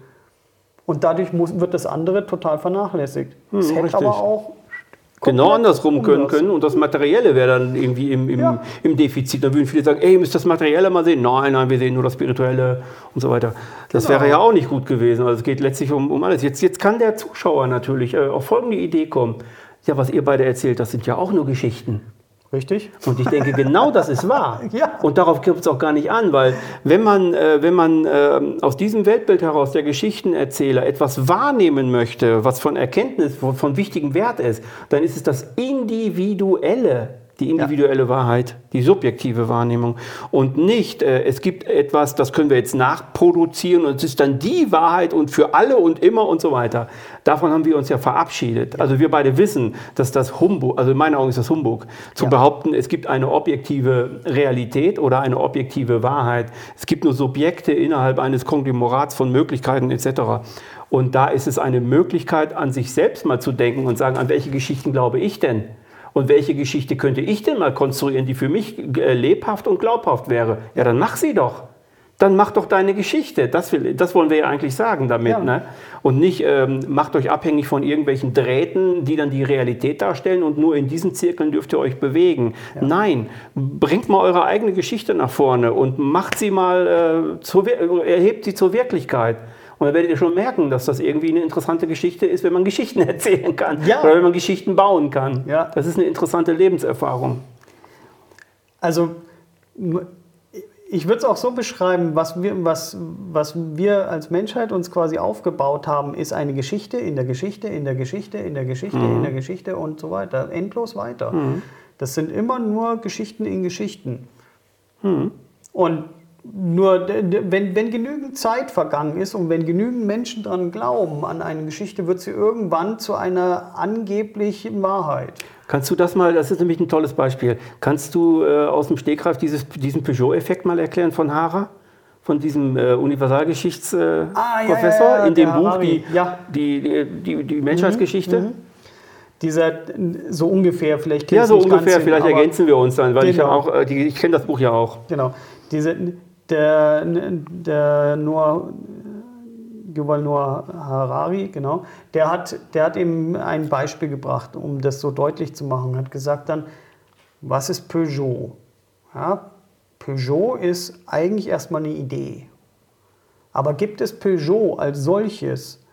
Und dadurch muss, wird das andere total vernachlässigt. Es hätte
richtig.
aber auch
Genau andersrum können
anders.
können und das Materielle wäre dann irgendwie im, im,
Ja.
im Defizit. Dann würden viele sagen, ey, ihr müsst das Materielle mal sehen. Nein, nein, wir sehen nur das Spirituelle und so weiter. Das
Genau.
wäre ja auch nicht gut gewesen. Also es geht letztlich um, um alles. Jetzt, jetzt kann der Zuschauer natürlich äh, auf folgende Idee kommen. Ja, was ihr beide erzählt, das sind ja auch nur Geschichten.
Richtig?
Und ich denke, genau das ist wahr.
Ja.
Und darauf kommt es auch gar nicht an, weil wenn man, äh, wenn man äh, aus diesem Weltbild heraus der Geschichtenerzähler etwas wahrnehmen möchte, was von Erkenntnis, von, von wichtigem Wert ist, dann ist es das Individuelle, die individuelle Wahrheit, die subjektive Wahrnehmung. Und nicht, äh, es gibt etwas, das können wir jetzt nachproduzieren und es ist dann die Wahrheit und für alle und immer und so weiter. Davon haben wir uns ja verabschiedet. Also wir beide wissen, dass das Humbug, also in meinen Augen ist das Humbug, zu
Ja.
behaupten, es gibt eine objektive Realität oder eine objektive Wahrheit. Es gibt nur Subjekte innerhalb eines Konglomerats von Möglichkeiten etc. Und da ist es eine Möglichkeit, an sich selbst mal zu denken und sagen, an welche Geschichten glaube ich denn? Und welche Geschichte könnte ich denn mal konstruieren, die für mich äh, lebhaft und glaubhaft wäre? Ja, dann mach sie doch. Dann mach doch deine Geschichte. Das, will, das wollen wir ja eigentlich sagen damit.
Ja.
Ne? Und nicht ähm, macht euch abhängig von irgendwelchen Drähten, die dann die Realität darstellen und nur in diesen Zirkeln dürft ihr euch bewegen. Nein, bringt mal eure eigene Geschichte nach vorne und macht sie mal, äh, zur, Wir- erhebt sie zur Wirklichkeit. Und dann werdet ihr schon merken, dass das irgendwie eine interessante Geschichte ist, wenn man Geschichten erzählen kann.
Ja.
Oder wenn man Geschichten bauen kann.
Ja.
Das ist eine interessante Lebenserfahrung.
Also ich würde es auch so beschreiben, was wir, was, was wir als Menschheit uns quasi aufgebaut haben, ist eine Geschichte in der Geschichte, in der Geschichte, in der Geschichte, in der Geschichte und so weiter. Endlos weiter. Das sind immer nur Geschichten in Geschichten. Und nur wenn, wenn genügend Zeit vergangen ist und wenn genügend Menschen daran glauben, an eine Geschichte, wird sie irgendwann zu einer angeblichen Wahrheit.
Kannst du das mal, das ist nämlich ein tolles Beispiel, kannst du äh, aus dem Stegreif dieses, diesen Peugeot-Effekt mal erklären von Hara? Von diesem äh, Universalgeschichtsprofessor äh,
Ah, ja, ja, ja,
in dem Buch die, die, die, die, Menschheitsgeschichte?
Dieser, so ungefähr, vielleicht
Ja, so ungefähr,
hin,
vielleicht
aber-
ergänzen wir uns dann, weil ich ja
Genau.
auch, äh, ich kenne das Buch ja auch.
Genau. Diese, der, der Noah, Yuval Noah Harari, genau, der hat, der hat eben ein Beispiel gebracht, um das so deutlich zu machen. Hat gesagt dann, was ist Peugeot? Ja, Peugeot ist eigentlich erstmal eine Idee. Aber gibt es Peugeot als solches?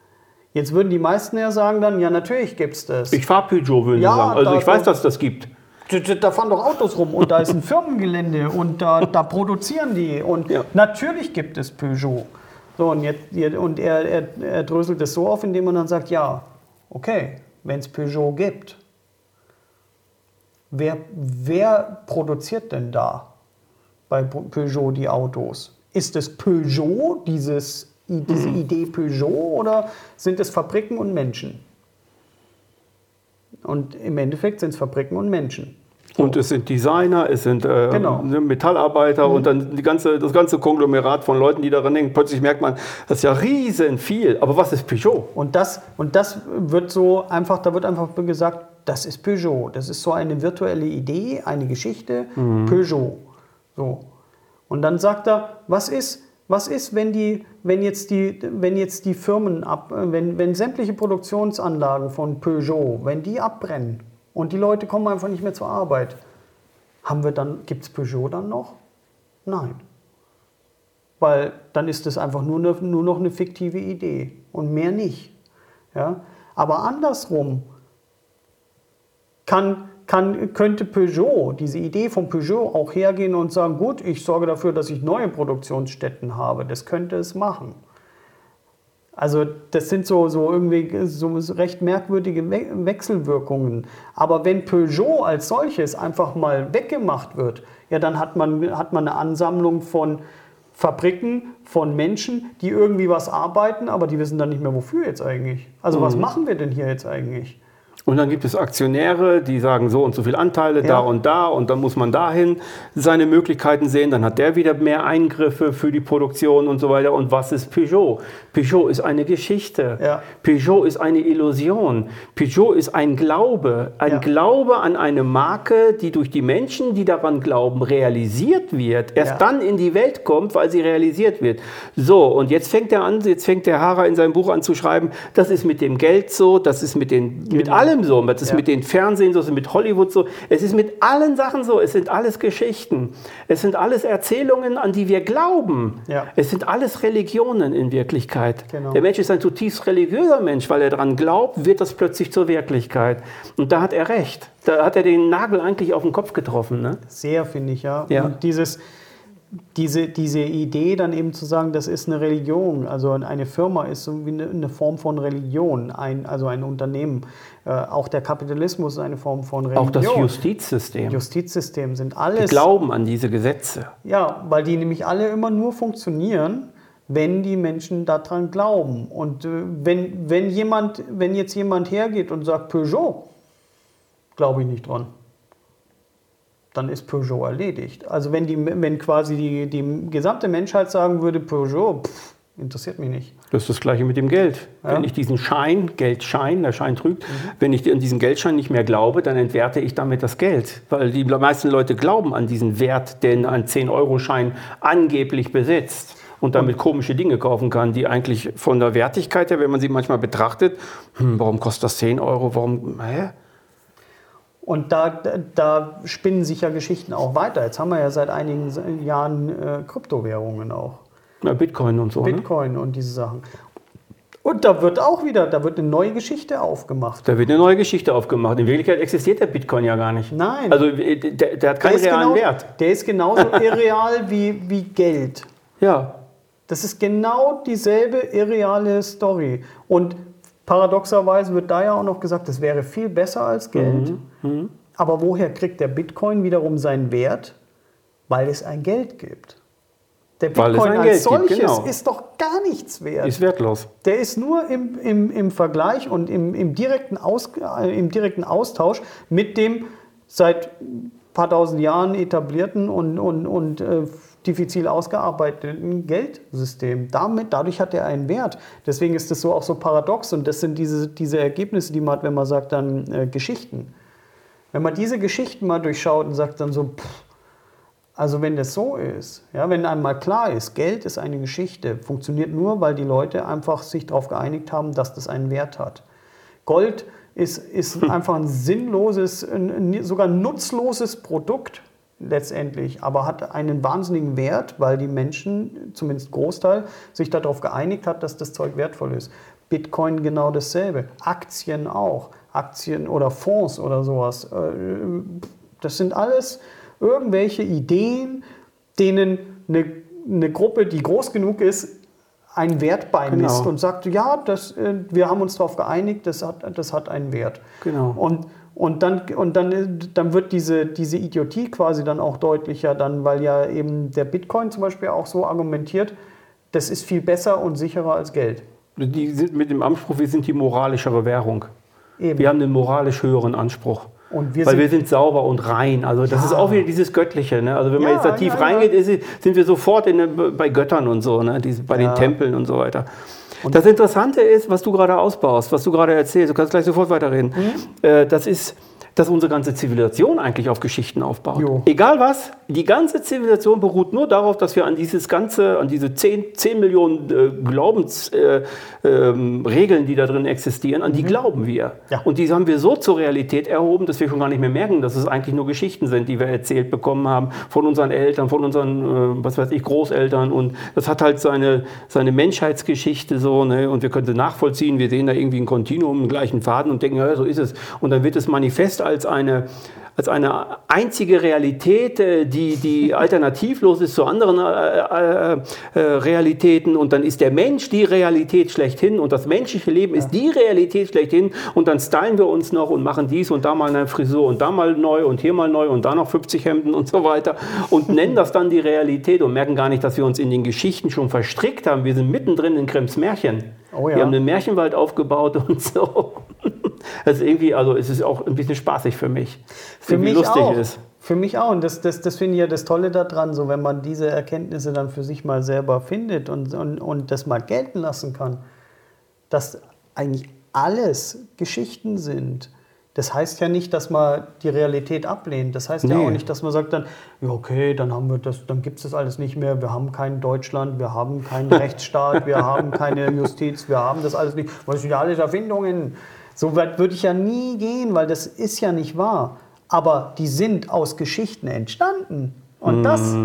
Jetzt würden die meisten ja sagen dann, ja natürlich gibt es das.
Ich fahre Peugeot, würden
Ja,
sie sagen. Also ich weiß, dass es das gibt.
Da- fahren doch Autos rum und da ist ein Firmengelände und da, da produzieren die. Und
Ja.
natürlich gibt es Peugeot. So, und, jetzt, und er, er, er dröselt es so auf, indem man dann sagt, ja, okay, wenn es Peugeot gibt, wer, wer produziert denn da bei Peugeot die Autos? Ist es Peugeot, dieses, diese Idee Peugeot, oder sind es Fabriken und Menschen? Und im Endeffekt sind es Fabriken und Menschen.
Und es sind Designer, es sind äh,
Genau.
Metallarbeiter und dann die ganze, das ganze Konglomerat von Leuten, die daran denken. Plötzlich merkt man, das ist ja riesen viel. Aber was ist Peugeot?
Und das, und das wird so einfach, da wird einfach gesagt, das ist Peugeot. Das ist so eine virtuelle Idee, eine Geschichte, Peugeot. So. Und dann sagt er, was ist, was ist, wenn, die, wenn, jetzt die, wenn jetzt die Firmen ab, wenn, wenn sämtliche Produktionsanlagen von Peugeot, wenn die abbrennen und die Leute kommen einfach nicht mehr zur Arbeit, haben wir dann, gibt es Peugeot dann noch? Nein. weil dann ist es einfach nur, eine, nur noch eine fiktive Idee und mehr nicht. Ja? Aber andersrum kann, kann, könnte Peugeot, diese Idee von Peugeot auch hergehen und sagen, gut, ich sorge dafür, dass ich neue Produktionsstätten habe. Das könnte es machen. Also das sind so, so irgendwie so recht merkwürdige We Wechselwirkungen. Aber wenn Peugeot als solches einfach mal weggemacht wird, ja, dann hat man, hat man eine Ansammlung von Fabriken, von Menschen, die irgendwie was arbeiten, aber die wissen dann nicht mehr, wofür jetzt eigentlich. Also mhm. was machen wir denn hier jetzt eigentlich?
Und dann gibt es Aktionäre, die sagen so und so viele Anteile ja. da und da und dann muss man dahin seine Möglichkeiten sehen. Dann hat der wieder mehr Eingriffe für die Produktion und so weiter. Und was ist Peugeot? Peugeot ist eine Geschichte. Ja. Peugeot ist eine Illusion. Peugeot ist ein Glaube. Ein ja. Glaube an eine Marke, die durch die Menschen, die daran glauben, realisiert wird. Erst dann in die Welt kommt, weil sie realisiert wird. So, und jetzt fängt er an, jetzt fängt der Hara in seinem Buch an zu schreiben, das ist mit dem Geld so, das ist mit, den, genau. mit allem allem so. Das ist ja. mit den Fernsehen so, es ist mit Hollywood so. Es ist mit allen Sachen so. Es sind alles Geschichten. Es sind alles Erzählungen, an die wir glauben. Ja. Es sind alles Religionen in Wirklichkeit. Genau. Der Mensch ist ein zutiefst religiöser Mensch, weil er daran glaubt, wird das plötzlich zur Wirklichkeit. Und da hat er recht. Da hat er den Nagel eigentlich auf den Kopf getroffen. Ne?
Sehr, finde ich, ja. ja. Und dieses diese, diese Idee dann eben zu sagen, das ist eine Religion, also eine Firma ist so wie eine, eine Form von Religion, ein, also ein Unternehmen. Äh, auch der Kapitalismus ist eine Form von Religion.
Auch das Justizsystem.
Justizsystem sind alles.
Die glauben an diese Gesetze.
Ja, weil die nämlich alle immer nur funktionieren, wenn die Menschen daran glauben. Und äh, wenn, wenn, jemand, wenn jetzt jemand hergeht und sagt Peugeot, glaube ich nicht dran dann ist Peugeot erledigt. Also wenn, die, wenn quasi die, die gesamte Menschheit sagen würde, Peugeot, pff, interessiert mich nicht.
Das ist das gleiche mit dem Geld. Ja. Wenn ich diesen Schein, Geldschein, der Schein trügt, mhm. wenn ich an diesen Geldschein nicht mehr glaube, dann entwerte ich damit das Geld. Weil die meisten Leute glauben an diesen Wert, den ein 10-Euro-Schein angeblich besitzt und damit komische Dinge kaufen kann, die eigentlich von der Wertigkeit her, wenn man sie manchmal betrachtet, hm, warum kostet das 10 Euro, warum, hä?
Und da, da spinnen sich ja Geschichten auch weiter. Jetzt haben wir ja seit einigen Jahren äh, Kryptowährungen auch.
Ja, Bitcoin und so.
Ne? Bitcoin ne? und diese Sachen. Und da wird auch wieder, da wird eine neue Geschichte aufgemacht.
Da wird eine neue Geschichte aufgemacht. In Wirklichkeit existiert der Bitcoin ja gar nicht.
Nein.
Also äh, der, der hat keinen der realen
genau,
Wert.
Der ist genauso irreal wie, wie Geld.
Ja.
Das ist genau dieselbe irreale Story. Und Paradoxerweise wird da ja auch noch gesagt, das wäre viel besser als Geld. Mhm. Mhm. Aber woher kriegt der Bitcoin wiederum seinen Wert? Weil es ein Geld gibt. Der Bitcoin als Geld solches gibt, genau. ist doch gar nichts wert.
Ist wertlos.
Der ist nur im, im, im Vergleich und im, im, direkten Aus, äh, im direkten Austausch mit dem seit ein paar tausend Jahren etablierten und, und, und äh, diffizil ausgearbeiteten Geldsystem. Damit, dadurch hat er einen Wert. Deswegen ist das so auch so paradox und das sind diese, diese Ergebnisse, die man hat, wenn man sagt dann äh, Geschichten. Wenn man diese Geschichten mal durchschaut und sagt dann so, pff, also wenn das so ist, ja, wenn einmal klar ist, Geld ist eine Geschichte, funktioniert nur, weil die Leute einfach sich darauf geeinigt haben, dass das einen Wert hat. Gold ist, ist einfach ein sinnloses, ein, sogar nutzloses Produkt letztendlich, aber hat einen wahnsinnigen Wert, weil die Menschen, zumindest Großteil, sich darauf geeinigt hat, dass das Zeug wertvoll ist. Bitcoin genau dasselbe, Aktien auch, Aktien oder Fonds oder sowas. Äh, das sind alles irgendwelche Ideen, denen eine, eine Gruppe, die groß genug ist, einen Wert beimisst genau. und sagt, ja, das, äh, wir haben uns darauf geeinigt, das hat, das hat einen Wert.
Genau.
Und und dann, und dann, dann wird diese, diese Idiotie quasi dann auch deutlicher, dann, weil ja eben der Bitcoin zum Beispiel auch so argumentiert, das ist viel besser und sicherer als Geld.
Die sind mit dem Anspruch, wir sind die moralischere Währung. Eben. Wir haben den moralisch höheren Anspruch. Wir Weil wir sind sauber und rein. Also das ja. ist auch wieder dieses Göttliche. Ne? Also wenn ja, man jetzt da tief ja, reingeht, sind wir sofort in, bei Göttern und so, ne? Bei den Tempeln und so weiter. Und das Interessante ist, was du gerade ausbaust, was du gerade erzählst, du kannst gleich sofort weiterreden. Mhm. Äh, das ist, dass unsere ganze Zivilisation eigentlich auf Geschichten aufbaut.
Jo.
Egal was, die ganze Zivilisation beruht nur darauf, dass wir an dieses ganze, an diese 10, 10 Millionen äh, Glaubensregeln, äh, ähm, die da drin existieren, an die glauben wir.
Ja.
Und die haben wir so zur Realität erhoben, dass wir schon gar nicht mehr merken, dass es eigentlich nur Geschichten sind, die wir erzählt bekommen haben von unseren Eltern, von unseren, äh, was weiß ich, Großeltern. Und das hat halt seine, seine Menschheitsgeschichte so, ne? und wir können sie nachvollziehen. Wir sehen da irgendwie ein Kontinuum, einen gleichen Faden und denken, ja, so ist es. Und dann wird es manifest als eine, als eine einzige Realität, äh, die, die alternativlos ist zu anderen äh, äh, Realitäten. Und dann ist der Mensch die Realität schlechthin und das menschliche Leben ist die Realität schlechthin. Und dann stylen wir uns noch und machen dies und da mal eine Frisur und da mal neu und hier mal neu und da noch 50 Hemden und so weiter und nennen das dann die Realität und merken gar nicht, dass wir uns in den Geschichten schon verstrickt haben. Wir sind mittendrin in Grimms Märchen.
Oh ja.
Wir haben einen Märchenwald aufgebaut und so. Ist irgendwie, also es ist auch ein bisschen spaßig für mich.
Für mich
lustig
auch.
ist.
Für mich auch. Und das, das, das finde ich ja das Tolle daran, so wenn man diese Erkenntnisse dann für sich mal selber findet und, und, und das mal gelten lassen kann, dass eigentlich alles Geschichten sind. Das heißt ja nicht, dass man die Realität ablehnt. Das heißt ja
Nee.
auch nicht, dass man sagt dann, ja okay, dann haben wir das, dann gibt es das alles nicht mehr. Wir haben kein Deutschland, wir haben keinen Rechtsstaat, wir haben keine Justiz, wir haben das alles nicht. Was sind ja alles Erfindungen? So weit würde ich ja nie gehen, weil das ist ja nicht wahr. Aber die sind aus Geschichten entstanden. Und das,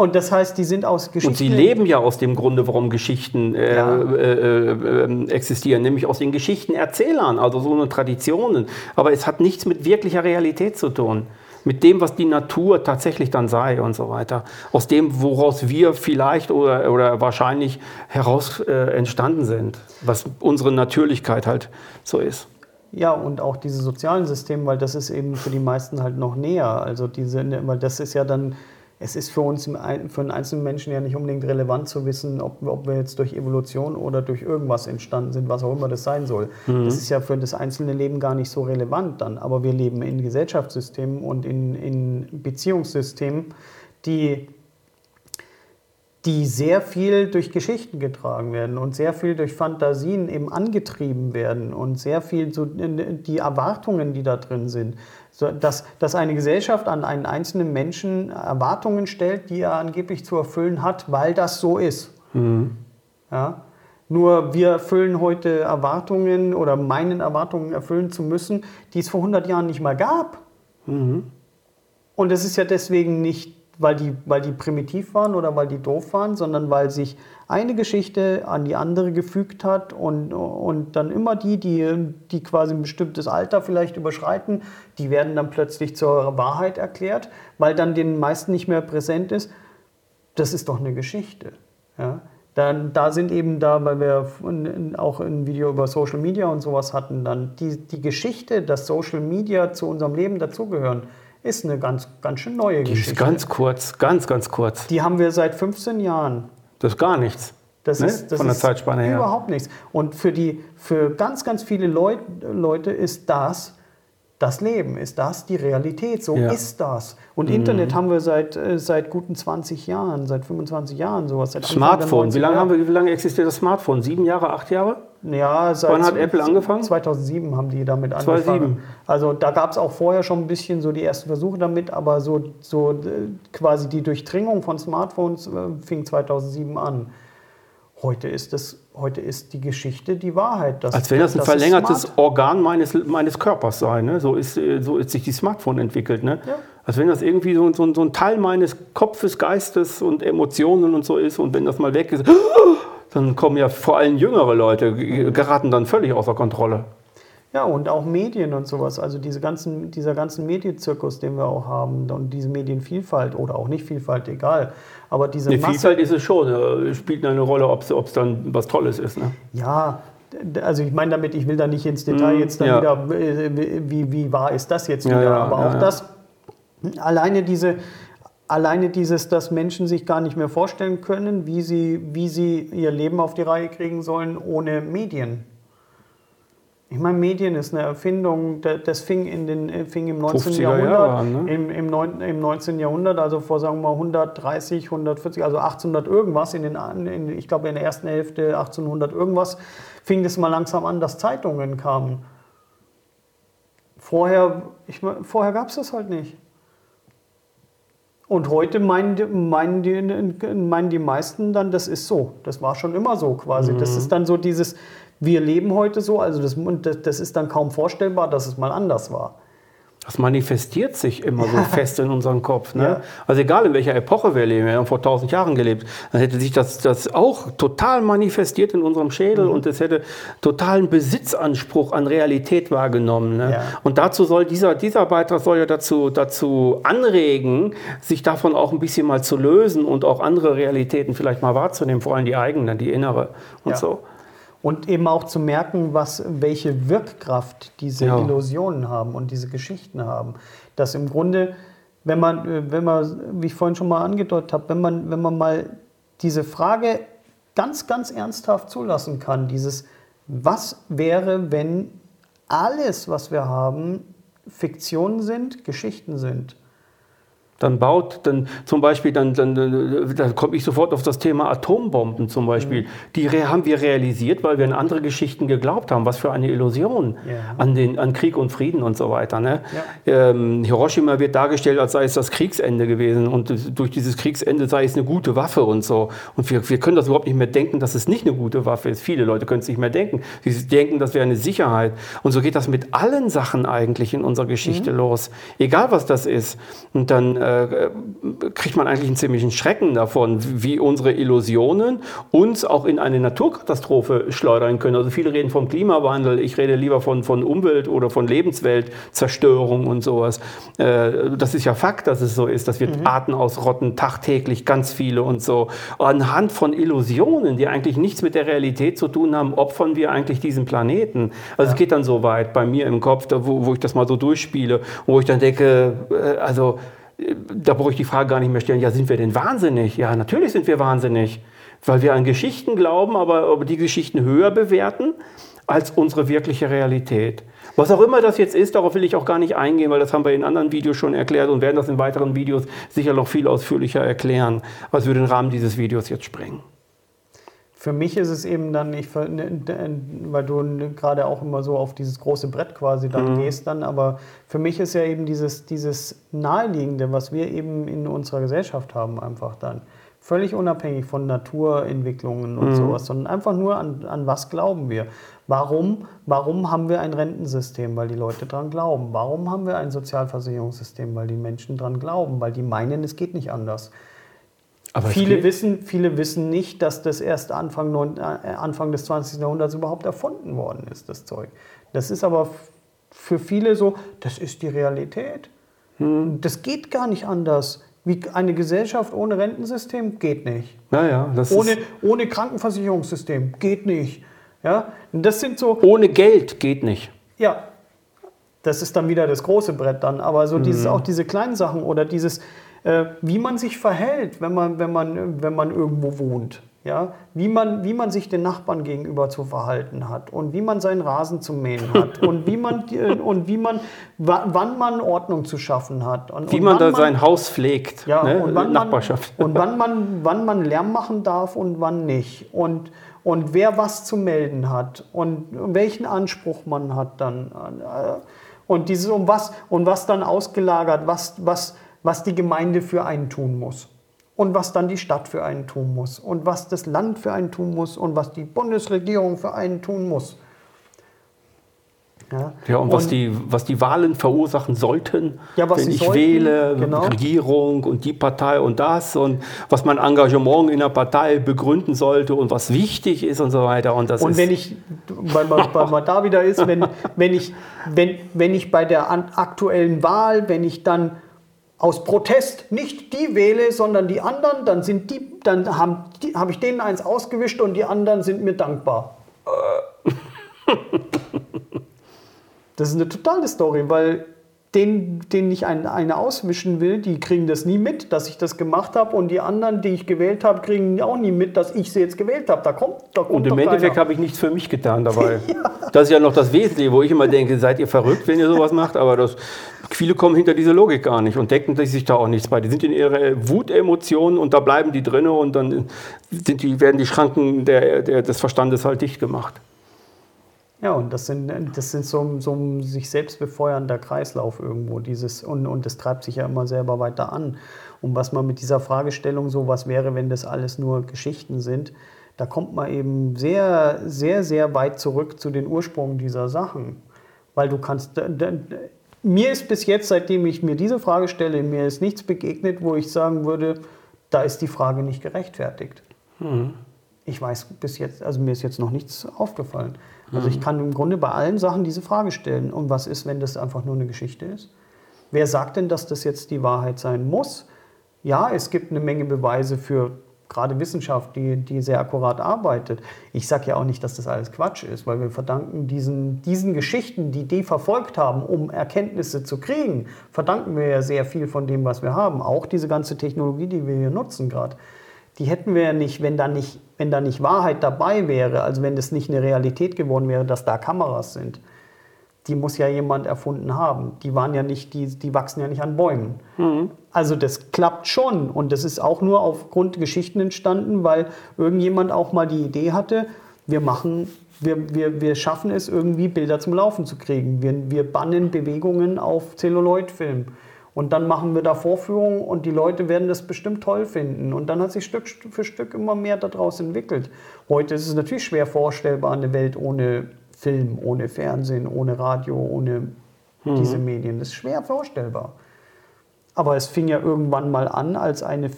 und das heißt, die sind aus Geschichten.
Und sie leben ja aus dem Grunde, warum Geschichten äh,
Ja.
äh, äh, existieren, nämlich aus den Geschichtenerzählern, also so eine Traditionen. Aber es hat nichts mit wirklicher Realität zu tun. Mit dem, was die Natur tatsächlich dann sei und so weiter. Aus dem, woraus wir vielleicht oder, oder wahrscheinlich heraus äh, entstanden sind. Was unsere Natürlichkeit halt so ist.
Ja, und auch diese sozialen Systeme, weil das ist eben für die meisten halt noch näher. Also diese, weil das ist ja dann, es ist für uns, für einen einzelnen Menschen ja nicht unbedingt relevant zu wissen, ob, ob wir jetzt durch Evolution oder durch irgendwas entstanden sind, was auch immer das sein soll. Das ist ja für das einzelne Leben gar nicht so relevant dann. Aber wir leben in Gesellschaftssystemen und in, in Beziehungssystemen, die die sehr viel durch Geschichten getragen werden und sehr viel durch Fantasien eben angetrieben werden und sehr viel so die Erwartungen, die da drin sind. So, dass, dass eine Gesellschaft an einen einzelnen Menschen Erwartungen stellt, die er angeblich zu erfüllen hat, weil das so ist. Ja? Nur wir erfüllen heute Erwartungen oder meinen Erwartungen erfüllen zu müssen, die es vor 100 Jahren nicht mal gab. Und es ist ja deswegen nicht, weil die, weil die primitiv waren oder weil die doof waren, sondern weil sich eine Geschichte an die andere gefügt hat und, und dann immer die, die, die quasi ein bestimmtes Alter vielleicht überschreiten, die werden dann plötzlich zur Wahrheit erklärt, weil dann den meisten nicht mehr präsent ist, das ist doch eine Geschichte. Ja? Dann, da sind eben da, weil wir auch ein Video über Social Media und sowas hatten, dann die, die Geschichte, dass Social Media zu unserem Leben dazugehören, ist eine ganz, ganz schön neue
Die ist
Geschichte.
ganz kurz, ganz, ganz kurz.
die haben wir seit 15 Jahren.
Das ist gar nichts.
Das
ne?
ist, das
Von der
ist
Zeitspanne her.
Überhaupt nichts. Und für, die, für ganz, ganz viele Leut, Leute ist das das Leben, ist das die Realität. So
Ja. Mhm.
ist das. Und Internet haben wir seit, äh, seit guten 20 Jahren, seit 25 Jahren sowas. Seit
Smartphone. Wie
90er
lange, haben wir, wie lange existiert das Smartphone? Sieben Jahre, acht Jahre?
Ja, seit
Wann hat Apple angefangen?
2007 haben die damit
2007.
angefangen. Also da gab es auch vorher schon ein bisschen so die ersten Versuche damit, aber so, so äh, quasi die Durchdringung von Smartphones äh, fing 2007 an. Heute ist, das, heute ist die Geschichte die Wahrheit. dass-
Als wenn das ein verlängertes Organ meines, meines Körpers sei. Ne? So, ist, äh, so ist sich die Smartphone entwickelt. Ne?
Ja.
Als wenn das irgendwie so, so, so ein Teil meines Kopfes, Geistes und Emotionen und so ist. Und wenn das mal weg ist, dann kommen ja vor allem jüngere Leute, geraten dann völlig außer Kontrolle.
Ja, und auch Medien und sowas. Also diese ganzen, dieser ganzen Medienzirkus, den wir auch haben und diese Medienvielfalt oder auch nicht Vielfalt, egal. Aber diese
Eine
Masse-
Vielfalt ist es schon, äh, spielt eine Rolle, ob es dann was Tolles ist. Ne?
Ja, also ich meine damit, ich will da nicht ins Detail
Mm,
jetzt dann
ja.
wieder, äh, wie, wie wahr ist das jetzt wieder,
ja,
aber
ja,
auch
ja.
das, alleine diese, alleine dieses, dass Menschen sich gar nicht mehr vorstellen können, wie sie, wie sie ihr Leben auf die Reihe kriegen sollen ohne Medien. Ich meine, Medien ist eine Erfindung, da- das fing, in den, äh, fing im 19.
50er
Jahrhundert,
Jahre an, ne?
im, im, 9, im 19. Jahrhundert, also vor sagen wir mal 130, 140, also 1800 irgendwas, in den, in, ich glaube in der ersten Hälfte 1800 irgendwas, fing das mal langsam an, dass Zeitungen kamen. Vorher, ich, vorher gab es das halt nicht. Und heute meinen die, meinen, die, meinen die meisten dann, das ist so. Das war schon immer so quasi. Mhm. Das ist dann so dieses, wir leben heute so, also das, das ist dann kaum vorstellbar, dass es mal anders war.
Das manifestiert sich immer so fest in unserem Kopf. Ne? Ja. Also egal in welcher Epoche wir leben, wir haben vor tausend Jahren gelebt, dann hätte sich das, das auch total manifestiert in unserem Schädel mhm. und es hätte totalen Besitzanspruch an Realität wahrgenommen. Ne? Ja. Und dazu soll dieser, dieser Beitrag soll ja dazu, dazu anregen, sich davon auch ein bisschen mal zu lösen und auch andere Realitäten vielleicht mal wahrzunehmen, vor allem die eigenen, die innere und so.
Und eben auch zu merken, was, welche Wirkkraft diese ja. Illusionen haben und diese Geschichten haben. Dass im Grunde, wenn man, äh, wenn man, wie ich vorhin schon mal angedeutet habe, wenn man, wenn man mal diese Frage ganz, ganz ernsthaft zulassen kann, dieses, was wäre, wenn alles, was wir haben, Fiktionen sind, Geschichten sind
dann baut, dann zum Beispiel, dann, dann, dann komme ich sofort auf das Thema Atombomben zum Beispiel. Mhm. Die haben wir realisiert, weil wir an andere Geschichten geglaubt haben. Was für eine Illusion ja. an, den, an Krieg und Frieden und so weiter. Ne? Ja. Ähm, Hiroshima wird dargestellt, als sei es das Kriegsende gewesen und durch dieses Kriegsende sei es eine gute Waffe und so. Und wir, wir können das überhaupt nicht mehr denken, dass es nicht eine gute Waffe ist. Viele Leute können es nicht mehr denken. Sie denken, das wäre eine Sicherheit. Und so geht das mit allen Sachen eigentlich in unserer Geschichte mhm. los. Egal was das ist. Und dann äh, kriegt man eigentlich einen ziemlichen Schrecken davon, wie unsere Illusionen uns auch in eine Naturkatastrophe schleudern können. Also viele reden vom Klimawandel, ich rede lieber von, von Umwelt- oder von Lebensweltzerstörung und sowas. Äh, das ist ja Fakt, dass es so ist, dass wir mhm. Arten ausrotten, tagtäglich ganz viele und so. Anhand von Illusionen, die eigentlich nichts mit der Realität zu tun haben, opfern wir eigentlich diesen Planeten. Also ja. es geht dann so weit bei mir im Kopf, wo, wo ich das mal so durchspiele, wo ich dann denke, äh, also da brauche ich die Frage gar nicht mehr stellen, ja, sind wir denn wahnsinnig? Ja, natürlich sind wir wahnsinnig, weil wir an Geschichten glauben, aber, aber die Geschichten höher bewerten als unsere wirkliche Realität. Was auch immer das jetzt ist, darauf will ich auch gar nicht eingehen, weil das haben wir in anderen Videos schon erklärt und werden das in weiteren Videos sicher noch viel ausführlicher erklären, was würde den Rahmen dieses Videos jetzt sprengen.
Für mich ist es eben dann nicht, ne, weil du gerade auch immer so auf dieses große Brett quasi dann mhm. gehst dann, aber für mich ist ja eben dieses, dieses Naheliegende, was wir eben in unserer Gesellschaft haben, einfach dann. Völlig unabhängig von Naturentwicklungen und mhm. sowas, sondern einfach nur an, an was glauben wir. Warum, warum haben wir ein Rentensystem? Weil die Leute dran glauben. Warum haben wir ein Sozialversicherungssystem? Weil die Menschen dran glauben, weil die meinen, es geht nicht anders. Aber viele, wissen, viele wissen nicht, dass das erst Anfang, äh, Anfang des 20. Jahrhunderts überhaupt erfunden worden ist, das Zeug. Das ist aber für viele so, das ist die Realität. Hm. Das geht gar nicht anders. Wie eine Gesellschaft ohne Rentensystem geht nicht.
Naja, das
ohne, ohne Krankenversicherungssystem geht nicht. Ja, das sind so.
Ohne Geld geht nicht.
Ja, das ist dann wieder das große Brett dann. Aber so dieses, mhm. auch diese kleinen Sachen oder dieses, wie man sich verhält, wenn man, wenn man, wenn man irgendwo wohnt. Ja, wie, man, wie man sich den Nachbarn gegenüber zu verhalten hat und wie man seinen Rasen zu mähen hat und wie man, und wie man wann man Ordnung zu schaffen hat. Und,
wie
und
man da man, sein Haus pflegt,
ja, ne? und wann Nachbarschaft. Man, und wann man, wann man Lärm machen darf und wann nicht. Und, und wer was zu melden hat und welchen Anspruch man hat dann. Äh, und dieses um was und was dann ausgelagert, was, was, was die Gemeinde für einen tun muss und was dann die Stadt für einen tun muss und was das Land für einen tun muss und was die Bundesregierung für einen tun muss.
Ja, ja und, und was, die, was die Wahlen verursachen sollten, ja, wenn ich sollten, wähle, genau. Regierung und die Partei und das und was mein Engagement in der Partei begründen sollte und was wichtig ist und so weiter.
Und, das und wenn ich, weil man, weil man da wieder ist, wenn, wenn, ich, wenn, wenn ich bei der aktuellen Wahl, wenn ich dann aus Protest nicht die wähle, sondern die anderen, dann sind die, dann haben die, habe ich denen eins ausgewischt und die anderen sind mir dankbar. das ist eine totale Story, weil denen, denen ich ein, eine auswischen will, die kriegen das nie mit, dass ich das gemacht habe. Und die anderen, die ich gewählt habe, kriegen auch nie mit, dass ich sie jetzt gewählt habe. Da kommt, da kommt
Und im Endeffekt habe ich nichts für mich getan dabei. ja. Das ist ja noch das Wesentliche, wo ich immer denke, seid ihr verrückt, wenn ihr sowas macht? Aber das, viele kommen hinter diese Logik gar nicht und denken sich da auch nichts bei. Die sind in ihre Wutemotionen und da bleiben die drinne und dann die, werden die Schranken der, der, des Verstandes halt dicht gemacht.
Ja, und das sind, das sind so, so ein sich selbst befeuernder Kreislauf irgendwo. Dieses, und, und das treibt sich ja immer selber weiter an. Und was man mit dieser Fragestellung so, was wäre, wenn das alles nur Geschichten sind, da kommt man eben sehr, sehr, sehr weit zurück zu den Ursprüngen dieser Sachen. Weil du kannst, mir ist bis jetzt, seitdem ich mir diese Frage stelle, mir ist nichts begegnet, wo ich sagen würde, da ist die Frage nicht gerechtfertigt. Mhm. Ich weiß bis jetzt, also mir ist jetzt noch nichts aufgefallen. Also ich mhm. kann im Grunde bei allen Sachen diese Frage stellen. Und was ist, wenn das einfach nur eine Geschichte ist? Wer sagt denn, dass das jetzt die Wahrheit sein muss? Ja, es gibt eine Menge Beweise für gerade Wissenschaft, die, die sehr akkurat arbeitet. Ich sage ja auch nicht, dass das alles Quatsch ist, weil wir verdanken diesen, diesen Geschichten, die die verfolgt haben, um Erkenntnisse zu kriegen, verdanken wir ja sehr viel von dem, was wir haben. Auch diese ganze Technologie, die wir hier nutzen gerade die hätten wir ja nicht, wenn da nicht, wenn da nicht Wahrheit dabei wäre, also wenn das nicht eine Realität geworden wäre, dass da Kameras sind. Die muss ja jemand erfunden haben. Die waren ja nicht, die, die wachsen ja nicht an Bäumen. Mhm. Also das klappt schon und das ist auch nur aufgrund Geschichten entstanden, weil irgendjemand auch mal die Idee hatte, wir machen, wir, wir, wir schaffen es irgendwie Bilder zum Laufen zu kriegen. Wir, wir bannen Bewegungen auf Zelluloidfilm. Und dann machen wir da Vorführungen und die Leute werden das bestimmt toll finden. Und dann hat sich Stück für Stück immer mehr daraus entwickelt. Heute ist es natürlich schwer vorstellbar, eine Welt ohne Film, ohne Fernsehen, ohne Radio, ohne mhm. diese Medien. Das ist schwer vorstellbar. Aber es fing ja irgendwann mal an als eine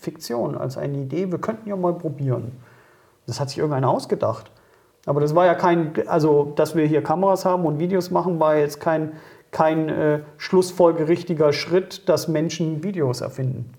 Fiktion, als eine Idee, wir könnten ja mal probieren. Das hat sich irgendeiner ausgedacht. Aber das war ja kein, also dass wir hier Kameras haben und Videos machen, war jetzt kein kein äh, schlussfolgerichtiger Schritt, dass Menschen Videos erfinden.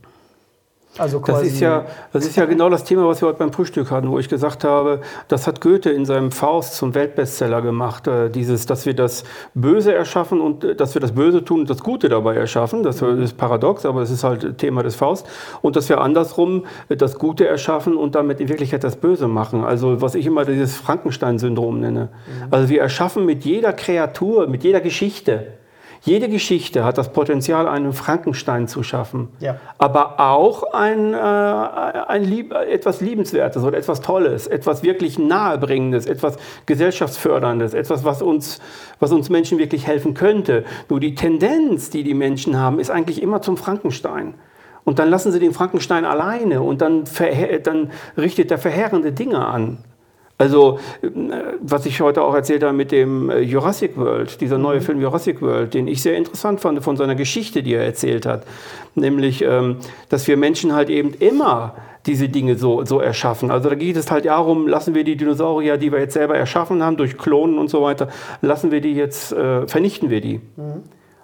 Also das, ist ja, das ist ja genau das Thema, was wir heute beim Frühstück hatten, wo ich gesagt habe, das hat Goethe in seinem Faust zum Weltbestseller gemacht. Äh, dieses, dass wir das Böse erschaffen und äh, dass wir das Böse tun und das Gute dabei erschaffen. Das ist paradox, aber es ist halt Thema des Faust. Und dass wir andersrum äh, das Gute erschaffen und damit in Wirklichkeit das Böse machen. Also was ich immer dieses Frankenstein-Syndrom nenne. Mhm. Also wir erschaffen mit jeder Kreatur, mit jeder Geschichte, jede Geschichte hat das Potenzial, einen Frankenstein zu schaffen, ja. aber auch ein, äh, ein Lieb etwas Liebenswertes oder etwas Tolles, etwas wirklich Nahebringendes, etwas Gesellschaftsförderndes, etwas, was uns, was uns Menschen wirklich helfen könnte. Nur die Tendenz, die die Menschen haben, ist eigentlich immer zum Frankenstein. Und dann lassen sie den Frankenstein alleine und dann, dann richtet er verheerende Dinge an. Also, äh, was ich heute auch erzählt habe mit dem äh, Jurassic World, dieser neue mhm. Film Jurassic World, den ich sehr interessant fand von seiner Geschichte, die er erzählt hat. Nämlich, ähm, dass wir Menschen halt eben immer diese Dinge so, so erschaffen. Also da geht es halt darum, lassen wir die Dinosaurier, die wir jetzt selber erschaffen haben, durch Klonen und so weiter, lassen wir die jetzt, äh, vernichten wir die. Mhm.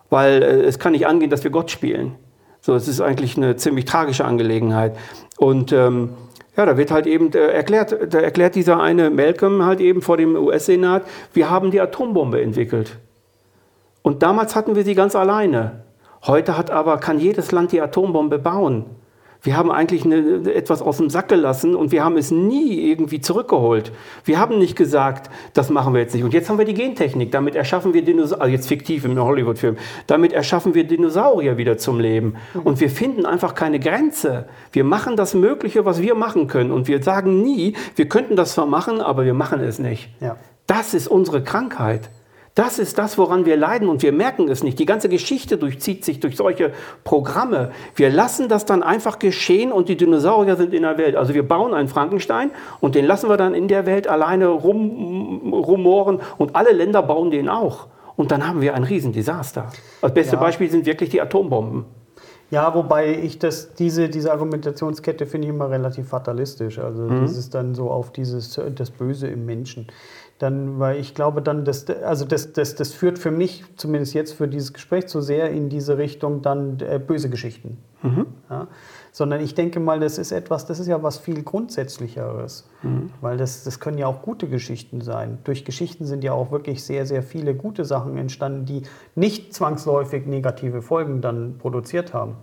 Weil äh, es kann nicht angehen, dass wir Gott spielen. So, es ist eigentlich eine ziemlich tragische Angelegenheit. Und ähm, ja, da wird halt eben äh, erklärt, da erklärt dieser eine Malcolm halt eben vor dem US-Senat, wir haben die Atombombe entwickelt. Und damals hatten wir sie ganz alleine. Heute hat aber, kann jedes Land die Atombombe bauen. Wir haben eigentlich eine, etwas aus dem Sack gelassen und wir haben es nie irgendwie zurückgeholt. Wir haben nicht gesagt, das machen wir jetzt nicht. Und jetzt haben wir die Gentechnik. Damit erschaffen wir Dinosaurier, also jetzt fiktiv im Hollywood-Film, damit erschaffen wir Dinosaurier wieder zum Leben. Und wir finden einfach keine Grenze. Wir machen das Mögliche, was wir machen können. Und wir sagen nie, wir könnten das zwar machen, aber wir machen es nicht. Ja. Das ist unsere Krankheit. Das ist das, woran wir leiden und wir merken es nicht. Die ganze Geschichte durchzieht sich durch solche Programme. Wir lassen das dann einfach geschehen und die Dinosaurier sind in der Welt. Also wir bauen einen Frankenstein und den lassen wir dann in der Welt alleine rum, rumoren und alle Länder bauen den auch. Und dann haben wir ein Riesendesaster. Das beste ja. Beispiel sind wirklich die Atombomben.
Ja, wobei ich das, diese, diese Argumentationskette finde ich immer relativ fatalistisch. Also mhm. das ist dann so auf dieses das Böse im Menschen dann, weil ich glaube dann, dass, also das, das, das führt für mich, zumindest jetzt für dieses Gespräch, zu sehr in diese Richtung dann äh, böse Geschichten. Mhm. Ja? Sondern ich denke mal, das ist etwas, das ist ja was viel Grundsätzlicheres. Mhm. Weil das, das können ja auch gute Geschichten sein. Durch Geschichten sind ja auch wirklich sehr, sehr viele gute Sachen entstanden, die nicht zwangsläufig negative Folgen dann produziert haben.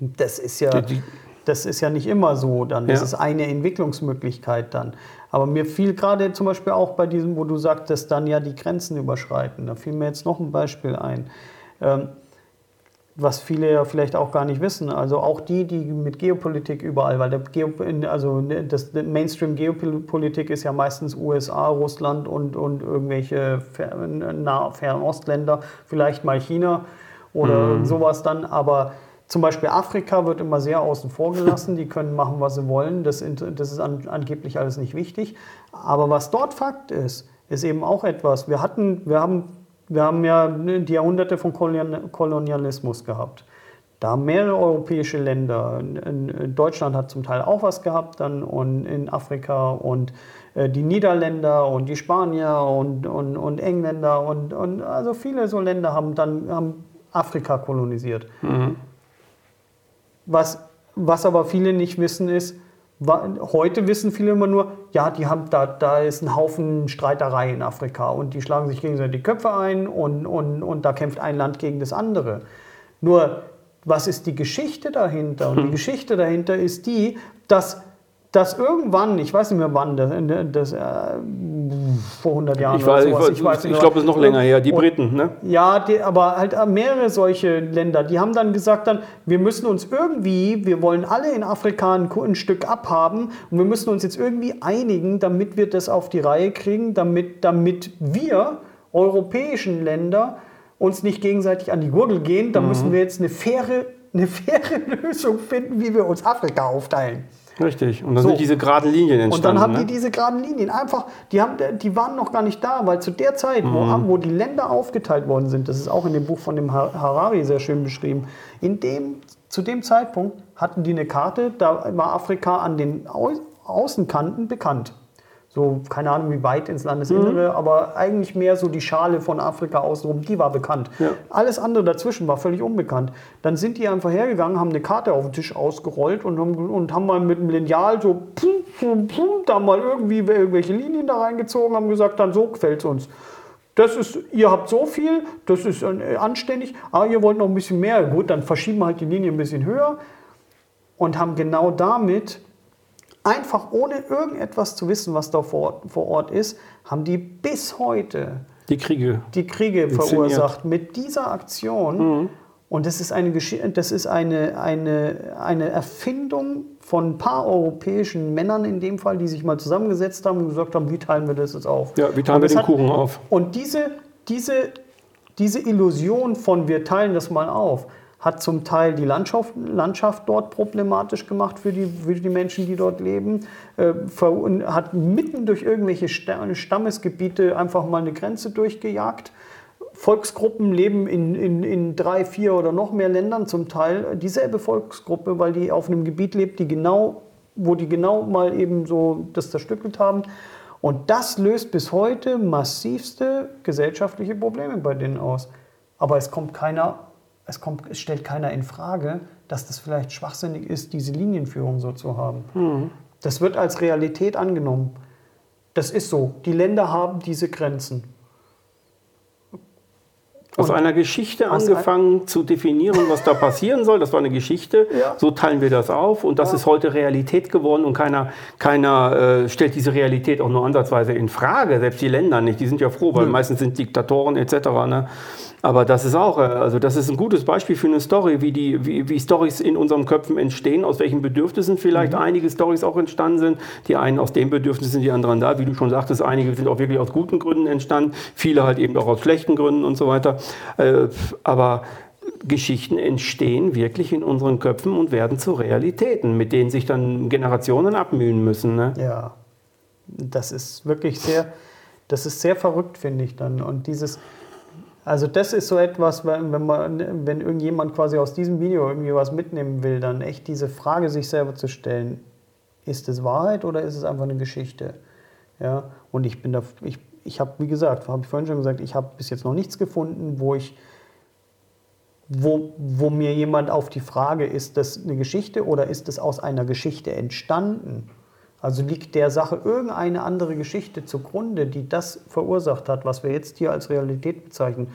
Das ist ja. Die, das ist ja nicht immer so dann. Das ja. ist eine Entwicklungsmöglichkeit dann. Aber mir fiel gerade zum Beispiel auch bei diesem, wo du sagtest, dann ja die Grenzen überschreiten. Da fiel mir jetzt noch ein Beispiel ein. Ähm, was viele ja vielleicht auch gar nicht wissen. Also auch die, die mit Geopolitik überall, weil der Geo, also das Mainstream-Geopolitik ist ja meistens USA, Russland und, und irgendwelche nah Fernostländer, vielleicht mal China oder mhm. sowas dann, aber zum Beispiel Afrika wird immer sehr außen vor gelassen. Die können machen, was sie wollen. Das, das ist an, angeblich alles nicht wichtig. Aber was dort Fakt ist, ist eben auch etwas. Wir hatten, wir haben wir haben ja die Jahrhunderte von Kolonialismus gehabt. Da haben mehrere europäische Länder, Deutschland hat zum Teil auch was gehabt, dann und in Afrika und äh, die Niederländer und die Spanier und, und, und Engländer und, und also viele so Länder haben dann haben Afrika kolonisiert. Mhm. Was, was aber viele nicht wissen ist, Heute wissen viele immer nur, ja, die haben da, da ist ein Haufen Streiterei in Afrika und die schlagen sich gegenseitig die Köpfe ein und, und, und da kämpft ein Land gegen das andere. Nur, was ist die Geschichte dahinter? Und die hm. Geschichte dahinter ist die, dass dass irgendwann, ich weiß nicht mehr wann, das, das äh, vor 100 Jahren
ich weiß, oder sowas, ich, weiß ich, ich glaube, es ist noch länger her, die Briten, ne?
Ja, die, aber halt mehrere solche Länder, die haben dann gesagt dann, wir müssen uns irgendwie, wir wollen alle in Afrika ein, ein Stück abhaben und wir müssen uns jetzt irgendwie einigen, damit wir das auf die Reihe kriegen, damit, damit wir europäischen Länder uns nicht gegenseitig an die Gurgel gehen, da mhm. müssen wir jetzt eine faire, eine faire Lösung finden, wie wir uns Afrika aufteilen.
Richtig. Und dann so. sind diese geraden Linien entstanden.
Und dann haben ne? die diese geraden Linien einfach, die, haben, die waren noch gar nicht da, weil zu der Zeit, mhm. wo, wo die Länder aufgeteilt worden sind, das ist auch in dem Buch von dem Harari sehr schön beschrieben, in dem, zu dem Zeitpunkt hatten die eine Karte, da war Afrika an den Außenkanten bekannt so, keine Ahnung, wie weit ins Landesinnere, mhm. aber eigentlich mehr so die Schale von Afrika außenrum, die war bekannt. Ja. Alles andere dazwischen war völlig unbekannt. Dann sind die einfach hergegangen, haben eine Karte auf den Tisch ausgerollt und haben, und haben mal mit dem Lineal so pum, pum, pum, da mal irgendwie irgendwelche Linien da reingezogen, haben gesagt, dann so gefällt es uns. Das ist, ihr habt so viel, das ist äh, anständig, aber ihr wollt noch ein bisschen mehr. Gut, dann verschieben wir halt die Linie ein bisschen höher und haben genau damit einfach ohne irgendetwas zu wissen, was da vor, vor Ort ist, haben die bis heute
die Kriege,
die Kriege verursacht mit dieser Aktion. Mhm. Und das ist, eine, das ist eine, eine, eine Erfindung von ein paar europäischen Männern in dem Fall, die sich mal zusammengesetzt haben und gesagt haben, wie teilen wir das jetzt auf?
Ja, wie teilen wir den hat, Kuchen auf?
Und diese, diese, diese Illusion von wir teilen das mal auf, hat zum Teil die Landschaft, Landschaft dort problematisch gemacht für die, für die Menschen, die dort leben, äh, hat mitten durch irgendwelche Stammesgebiete einfach mal eine Grenze durchgejagt. Volksgruppen leben in, in, in drei, vier oder noch mehr Ländern zum Teil dieselbe Volksgruppe, weil die auf einem Gebiet lebt, die genau, wo die genau mal eben so das zerstückelt haben. Und das löst bis heute massivste gesellschaftliche Probleme bei denen aus. Aber es kommt keiner es, kommt, es stellt keiner in Frage, dass das vielleicht schwachsinnig ist, diese Linienführung so zu haben. Mhm. Das wird als Realität angenommen. Das ist so. Die Länder haben diese Grenzen.
Aus und einer Geschichte angefangen zu definieren, was da passieren soll. Das war eine Geschichte. Ja. So teilen wir das auf. Und das ja. ist heute Realität geworden. Und keiner, keiner äh, stellt diese Realität auch nur ansatzweise in Frage. Selbst die Länder nicht. Die sind ja froh, weil ja. meistens sind Diktatoren etc. Ne? Aber das ist auch, äh, also das ist ein gutes Beispiel für eine Story, wie die, wie, wie Stories in unseren Köpfen entstehen, aus welchen Bedürfnissen vielleicht mhm. einige Stories auch entstanden sind. Die einen aus den Bedürfnissen, die anderen da. Wie du schon sagtest, einige sind auch wirklich aus guten Gründen entstanden, viele halt eben auch aus schlechten Gründen und so weiter. Äh, aber Geschichten entstehen wirklich in unseren Köpfen und werden zu Realitäten, mit denen sich dann Generationen abmühen müssen. Ne?
Ja, das ist wirklich sehr, das ist sehr verrückt, finde ich dann. Und dieses, also das ist so etwas, wenn, man, wenn irgendjemand quasi aus diesem Video irgendwie was mitnehmen will, dann echt diese Frage sich selber zu stellen, ist es Wahrheit oder ist es einfach eine Geschichte? Ja, und ich bin da, ich, ich habe, wie gesagt, habe ich vorhin schon gesagt, ich habe bis jetzt noch nichts gefunden, wo ich, wo, wo mir jemand auf die Frage, ist das eine Geschichte oder ist es aus einer Geschichte entstanden? Also liegt der Sache irgendeine andere Geschichte zugrunde, die das verursacht hat, was wir jetzt hier als Realität bezeichnen,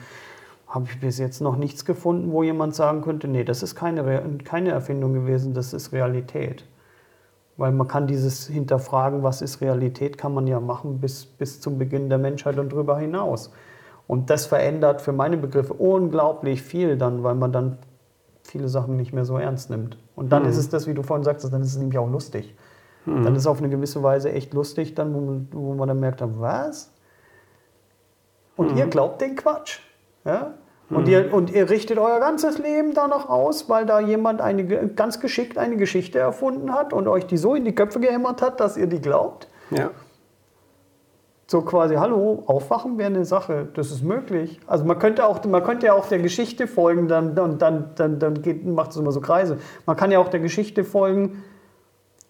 habe ich bis jetzt noch nichts gefunden, wo jemand sagen könnte, nee, das ist keine, keine Erfindung gewesen, das ist Realität. Weil man kann dieses Hinterfragen, was ist Realität, kann man ja machen bis, bis zum Beginn der Menschheit und darüber hinaus. Und das verändert für meine Begriffe unglaublich viel dann, weil man dann viele Sachen nicht mehr so ernst nimmt. Und dann
Mhm.
ist es das, wie du vorhin sagtest, dann ist es nämlich auch lustig. Dann ist es auf eine gewisse Weise echt lustig, dann, wo, man, wo man dann merkt, was? Und
Mhm.
ihr glaubt den Quatsch? Ja? Und, ihr, und ihr richtet euer ganzes Leben danach aus, weil da jemand eine, ganz geschickt eine Geschichte erfunden hat und euch die so in die Köpfe gehämmert hat, dass ihr die glaubt?
Ja.
So quasi, hallo, aufwachen wäre eine Sache, das ist möglich. Also man könnte auch, man könnte ja auch der Geschichte folgen, dann, und dann, dann, dann geht, macht es immer so Kreise. Man kann ja auch der Geschichte folgen,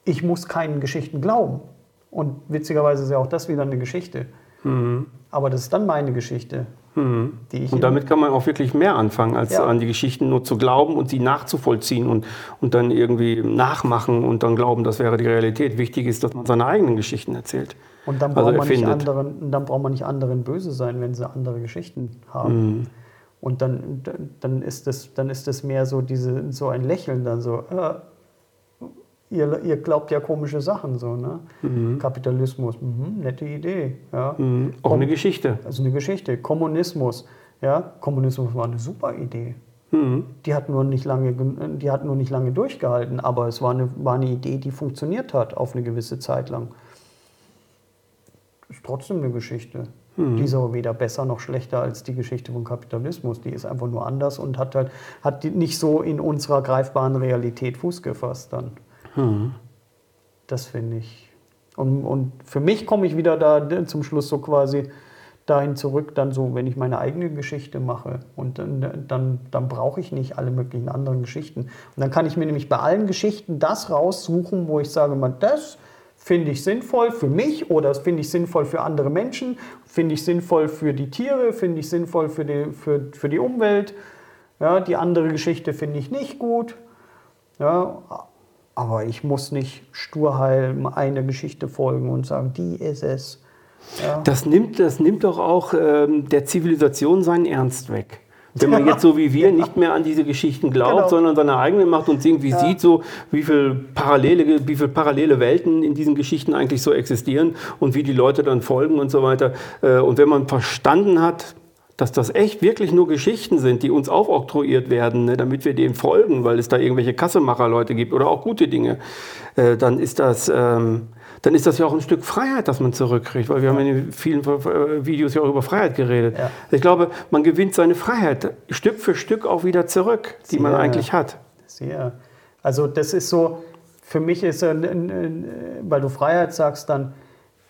ich muss keinen Geschichten glauben. Und witzigerweise ist ja auch das wieder eine Geschichte. Aber das ist dann meine Geschichte, die ich
Und damit kann man auch wirklich mehr anfangen, als
Ja.
an die Geschichten nur zu glauben und sie nachzuvollziehen und, und dann irgendwie nachmachen und dann glauben, das wäre die Realität. Wichtig ist, dass man seine eigenen Geschichten erzählt.
Und dann
Also
braucht, man nicht anderen, und dann braucht man nicht anderen böse sein, wenn sie andere Geschichten haben. Und dann, dann, ist das, dann ist das mehr so, diese, so ein Lächeln, dann so, äh, ihr, ihr glaubt ja komische Sachen, so, ne? Kapitalismus, mhm, nette Idee. Ja.
Mhm. Auch eine Geschichte.
Also eine Geschichte. Kommunismus, ja, Kommunismus war eine super Idee. Die hat nur nicht lange, die hat nur nicht lange durchgehalten, aber es war eine, war eine Idee, die funktioniert hat auf eine gewisse Zeit lang. Ist trotzdem eine Geschichte. Die ist aber weder besser noch schlechter als die Geschichte vom Kapitalismus. Die ist einfach nur anders und hat halt hat nicht so in unserer greifbaren Realität Fuß gefasst dann. Das finde ich. Und, und für mich komme ich wieder da zum Schluss so quasi dahin zurück, dann so, wenn ich meine eigene Geschichte mache. Und dann, dann, dann brauche ich nicht alle möglichen anderen Geschichten. Und dann kann ich mir nämlich bei allen Geschichten das raussuchen, wo ich sage, man, das finde ich sinnvoll für mich oder das finde ich sinnvoll für andere Menschen, finde ich sinnvoll für die Tiere, finde ich sinnvoll für die, für, für die Umwelt. Ja, die andere Geschichte finde ich nicht gut. Ja, aber ich muss nicht sturheil einer Geschichte folgen und sagen, die ist es. Ja.
Das nimmt, das nimmt doch auch ähm, der Zivilisation seinen Ernst weg. Wenn man jetzt so wie wir nicht mehr an diese Geschichten glaubt,
Genau.
sondern seine eigene macht und irgendwie sieht, so, wie viele parallele, wie viel parallele Welten in diesen Geschichten eigentlich so existieren und wie die Leute dann folgen und so weiter. Äh, Und wenn man verstanden hat, dass das echt wirklich nur Geschichten sind, die uns aufoktroyiert werden, ne, damit wir dem folgen, weil es da irgendwelche Kassemacher-Leute gibt oder auch gute Dinge, äh, dann ist das, ähm, dann ist das ja auch ein Stück Freiheit, das man zurückkriegt, weil wir haben in vielen äh, Videos ja auch über Freiheit geredet.
Ja.
Ich glaube, man gewinnt seine Freiheit Stück für Stück auch wieder zurück, die man eigentlich hat.
Sehr. Also das ist so, für mich ist, weil du Freiheit sagst, dann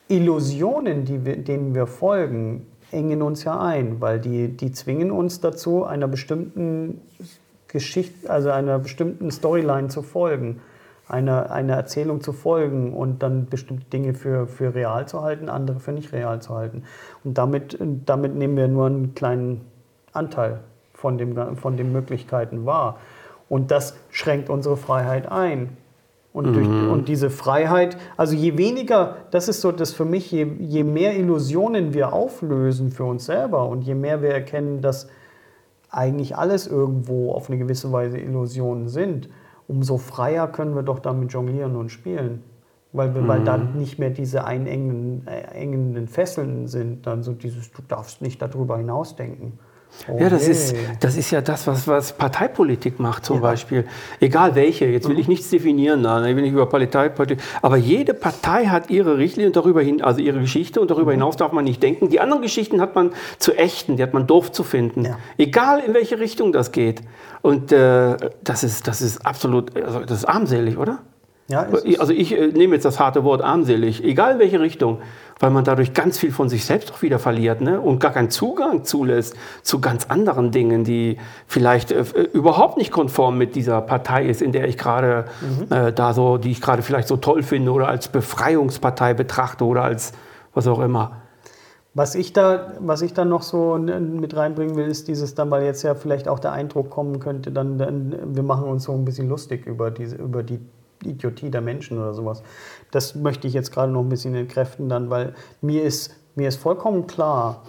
Illusionen, die wir, denen wir folgen, engen uns ja ein, weil die, die zwingen uns dazu, einer bestimmten Geschichte, also einer bestimmten Storyline zu folgen, einer, einer Erzählung zu folgen und dann bestimmte Dinge für, für real zu halten, andere für nicht real zu halten. Und damit, damit nehmen wir nur einen kleinen Anteil von, dem, von den Möglichkeiten wahr. Und das schränkt unsere Freiheit ein. Und, durch, und diese Freiheit, also je weniger, das ist so das für mich, je, je mehr Illusionen wir auflösen für uns selber und je mehr wir erkennen, dass eigentlich alles irgendwo auf eine gewisse Weise Illusionen sind, umso freier können wir doch damit jonglieren und spielen. Weil, wir, weil dann nicht mehr diese einengenden äh, engenden Fesseln sind, dann so dieses, du darfst nicht darüber hinausdenken. Oh
Ja, das
je.
ist, das ist ja das, was, was Parteipolitik macht zum Beispiel. Egal welche, jetzt will ich nichts definieren, da, ich will nicht über Parteipolitik, aber jede Partei hat ihre Richtlinie und darüber hin, also ihre Geschichte und darüber hinaus darf man nicht denken. Die anderen Geschichten hat man zu ächten, die hat man doof zu finden.
Ja.
Egal in welche Richtung das geht. Und äh, das, ist, das ist absolut, also das ist armselig, oder?
Ja, ist.
Also ich äh, nehme jetzt das harte Wort armselig, egal in welche Richtung, weil man dadurch ganz viel von sich selbst auch wieder verliert ne? und gar keinen Zugang zulässt zu ganz anderen Dingen, die vielleicht äh, überhaupt nicht konform mit dieser Partei ist, in der ich gerade äh, da so, die ich gerade vielleicht so toll finde oder als Befreiungspartei betrachte oder als was auch immer.
Was ich da, was ich dann noch so mit reinbringen will, ist dieses dann, weil jetzt ja vielleicht auch der Eindruck kommen könnte, dann, dann wir machen uns so ein bisschen lustig über diese, über die Idiotie der Menschen oder sowas. Das möchte ich jetzt gerade noch ein bisschen entkräften dann, weil mir ist, mir ist vollkommen klar,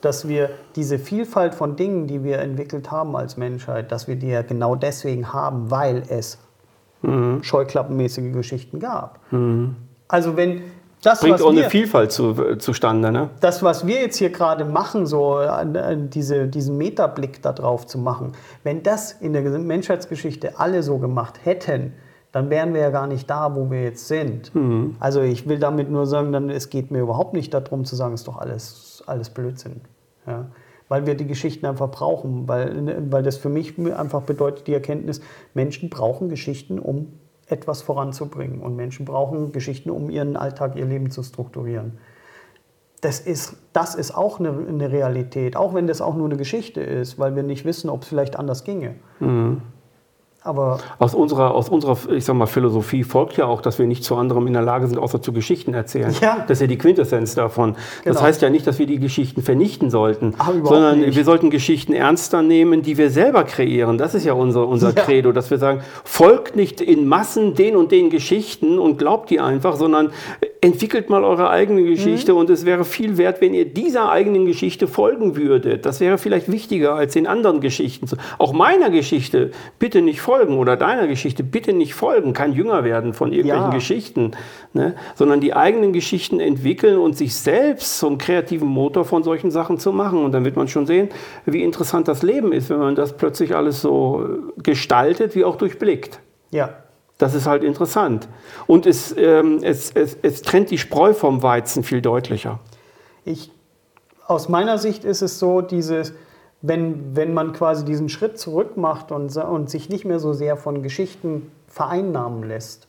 dass wir diese Vielfalt von Dingen, die wir entwickelt haben als Menschheit, dass wir die ja genau deswegen haben, weil es scheuklappenmäßige Geschichten gab. Also wenn, Das,
bringt auch eine
wir-
Vielfalt zu, äh, zustande. Ne?
das, was wir jetzt hier gerade machen, so diese, diesen Metablick da drauf zu machen, wenn das in der Menschheitsgeschichte alle so gemacht hätten, dann wären wir ja gar nicht da, wo wir jetzt sind. Also ich will damit nur sagen, dann, es geht mir überhaupt nicht darum zu sagen, es ist doch alles, alles Blödsinn. Ja? Weil wir die Geschichten einfach brauchen, weil, weil das für mich einfach bedeutet die Erkenntnis, Menschen brauchen Geschichten, um etwas voranzubringen. Und Menschen brauchen Geschichten, um ihren Alltag, ihr Leben zu strukturieren. Das ist, das ist auch eine, eine Realität, auch wenn das auch nur eine Geschichte ist, weil wir nicht wissen, ob es vielleicht anders ginge. Aber
Aus unserer, aus unserer, ich sag mal, Philosophie folgt ja auch, dass wir nicht zu anderem in der Lage sind, außer zu Geschichten erzählen.
Ja.
Das ist ja die Quintessenz davon. Das
Genau.
heißt ja nicht, dass wir die Geschichten vernichten sollten, sondern
nicht.
wir sollten Geschichten ernster nehmen, die wir selber kreieren. Das ist ja unser, unser
Ja.
Credo, dass wir sagen, folgt nicht in Massen den und den Geschichten und glaubt die einfach, sondern entwickelt mal eure eigene Geschichte
Mhm.
und es wäre viel wert, wenn ihr dieser eigenen Geschichte folgen würdet. Das wäre vielleicht wichtiger als den anderen Geschichten. Auch meiner Geschichte bitte nicht folgen oder deiner Geschichte bitte nicht folgen, kein Jünger werden von irgendwelchen
Ja.
Geschichten, ne? sondern die eigenen Geschichten entwickeln und sich selbst zum kreativen Motor von solchen Sachen zu machen. Und dann wird man schon sehen, wie interessant das Leben ist, wenn man das plötzlich alles so gestaltet wie auch durchblickt.
ja,
Das ist halt interessant. Und es, ähm, es, es, es trennt die Spreu vom Weizen viel deutlicher.
Ich, aus meiner Sicht ist es so, dieses, wenn, wenn man quasi diesen Schritt zurück macht und, und sich nicht mehr so sehr von Geschichten vereinnahmen lässt,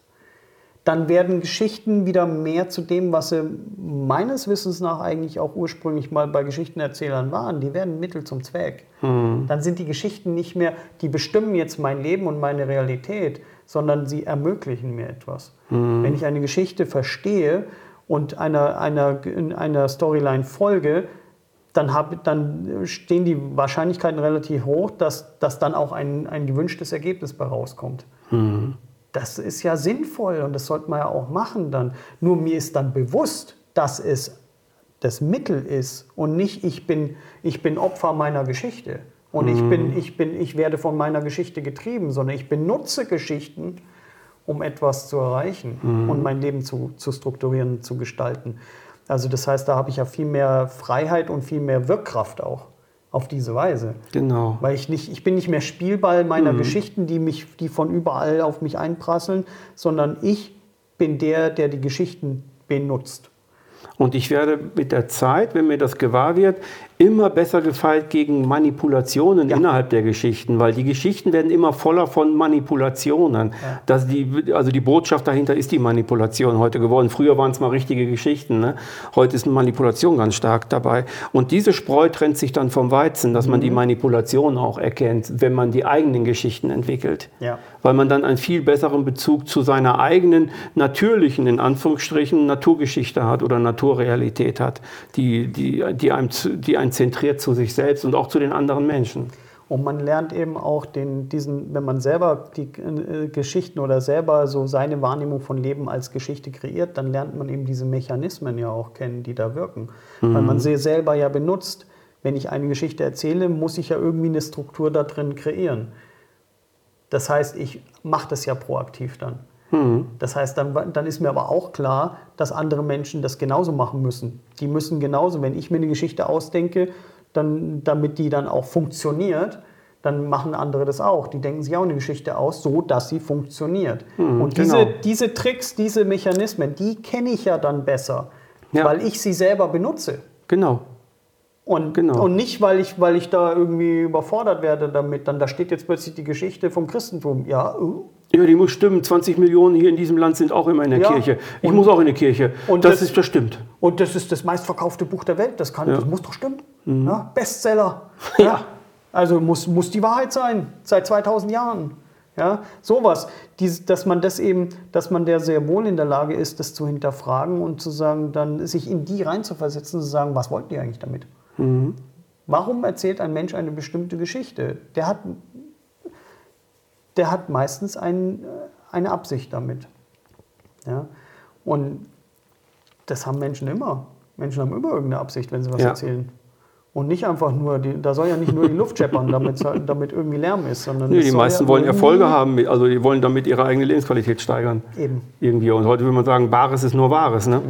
dann werden Geschichten wieder mehr zu dem, was sie meines Wissens nach eigentlich auch ursprünglich mal bei Geschichtenerzählern waren. Die werden Mittel zum Zweck. Dann sind die Geschichten nicht mehr, die bestimmen jetzt mein Leben und meine Realität, sondern sie ermöglichen mir etwas. Wenn ich eine Geschichte verstehe und einer, einer, in einer Storyline folge, dann, hab, dann stehen die Wahrscheinlichkeiten relativ hoch, dass, dass dann auch ein, ein gewünschtes Ergebnis bei rauskommt. Das ist ja sinnvoll und das sollte man ja auch machen dann. Nur mir ist dann bewusst, dass es das Mittel ist und nicht ich bin, ich bin Opfer meiner Geschichte. Und ich, bin, ich, bin, ich werde von meiner Geschichte getrieben, sondern ich benutze Geschichten, um etwas zu erreichen und mein Leben zu, zu strukturieren, zu gestalten. Also das heißt, da habe ich ja viel mehr Freiheit und viel mehr Wirkkraft auch auf diese Weise.
Genau.
Weil ich nicht, ich bin nicht mehr Spielball meiner Geschichten, die mich, die von überall auf mich einprasseln, sondern ich bin der, der die Geschichten benutzt.
Und ich werde mit der Zeit, wenn mir das gewahr wird, immer besser gefeit gegen Manipulationen innerhalb der Geschichten, weil die Geschichten werden immer voller von Manipulationen. Das die, also die Botschaft dahinter ist die Manipulation heute geworden. Früher waren es mal richtige Geschichten. Ne? Heute ist eine Manipulation ganz stark dabei. Und diese Spreu trennt sich dann vom Weizen, dass man die Manipulation auch erkennt, wenn man die eigenen Geschichten entwickelt.
Ja.
Weil man dann einen viel besseren Bezug zu seiner eigenen natürlichen, in Anführungsstrichen, Naturgeschichte hat oder Naturrealität hat, die, die, die, einem, die einen zentriert zu sich selbst und auch zu den anderen Menschen.
Und man lernt eben auch den, diesen, wenn man selber die äh, Geschichten oder selber so seine Wahrnehmung von Leben als Geschichte kreiert, dann lernt man eben diese Mechanismen ja auch kennen, die da wirken. Weil man sie selber ja benutzt. Wenn ich eine Geschichte erzähle, muss ich ja irgendwie eine Struktur da drin kreieren. Das heißt, ich mache das ja proaktiv dann. Das heißt, dann, dann ist mir aber auch klar, dass andere Menschen das genauso machen müssen. Die müssen genauso, wenn ich mir eine Geschichte ausdenke, dann, damit die dann auch funktioniert, dann machen andere das auch. Die denken sich auch eine Geschichte aus, so dass sie funktioniert. Und diese,
genau.
diese Tricks, diese Mechanismen, die kenne ich ja dann besser,
Ja.
weil ich sie selber benutze.
Genau.
Und,
Genau.
und nicht, weil ich, weil ich da irgendwie überfordert werde damit. Dann da steht jetzt plötzlich die Geschichte vom Christentum. Ja, uh,
Ja, die muss stimmen. 20 Millionen hier in diesem Land sind auch immer in der
Ja.
Kirche. Ich
Und-
muss auch in die Kirche.
und
das,
das-
ist, das stimmt.
Und das ist das meistverkaufte Buch der Welt. Das, kann,
Ja. Mhm.
das muss doch stimmen. Ja, Bestseller.
Ja.
Also muss, muss die Wahrheit sein. Seit 2000 Jahren. Ja, sowas. Dies, dass man das eben, dass man der sehr wohl in der Lage ist, das zu hinterfragen und zu sagen, dann sich in die reinzuversetzen, zu sagen, was wollten die eigentlich damit?
Mhm.
Warum erzählt ein Mensch eine bestimmte Geschichte? Der hat, der hat meistens ein, eine Absicht damit. Ja? Und das haben Menschen immer. Menschen haben immer irgendeine Absicht, wenn sie was
Ja.
erzählen. Und nicht einfach nur, die, da soll ja nicht nur die Luft scheppern, damit, damit irgendwie Lärm ist, sondern.
Nee, die meisten
ja
wollen Erfolge haben, also die wollen damit ihre eigene Lebensqualität steigern.
Eben.
Irgendwie. Und heute will man sagen, Bares ist nur Wahres. Ne?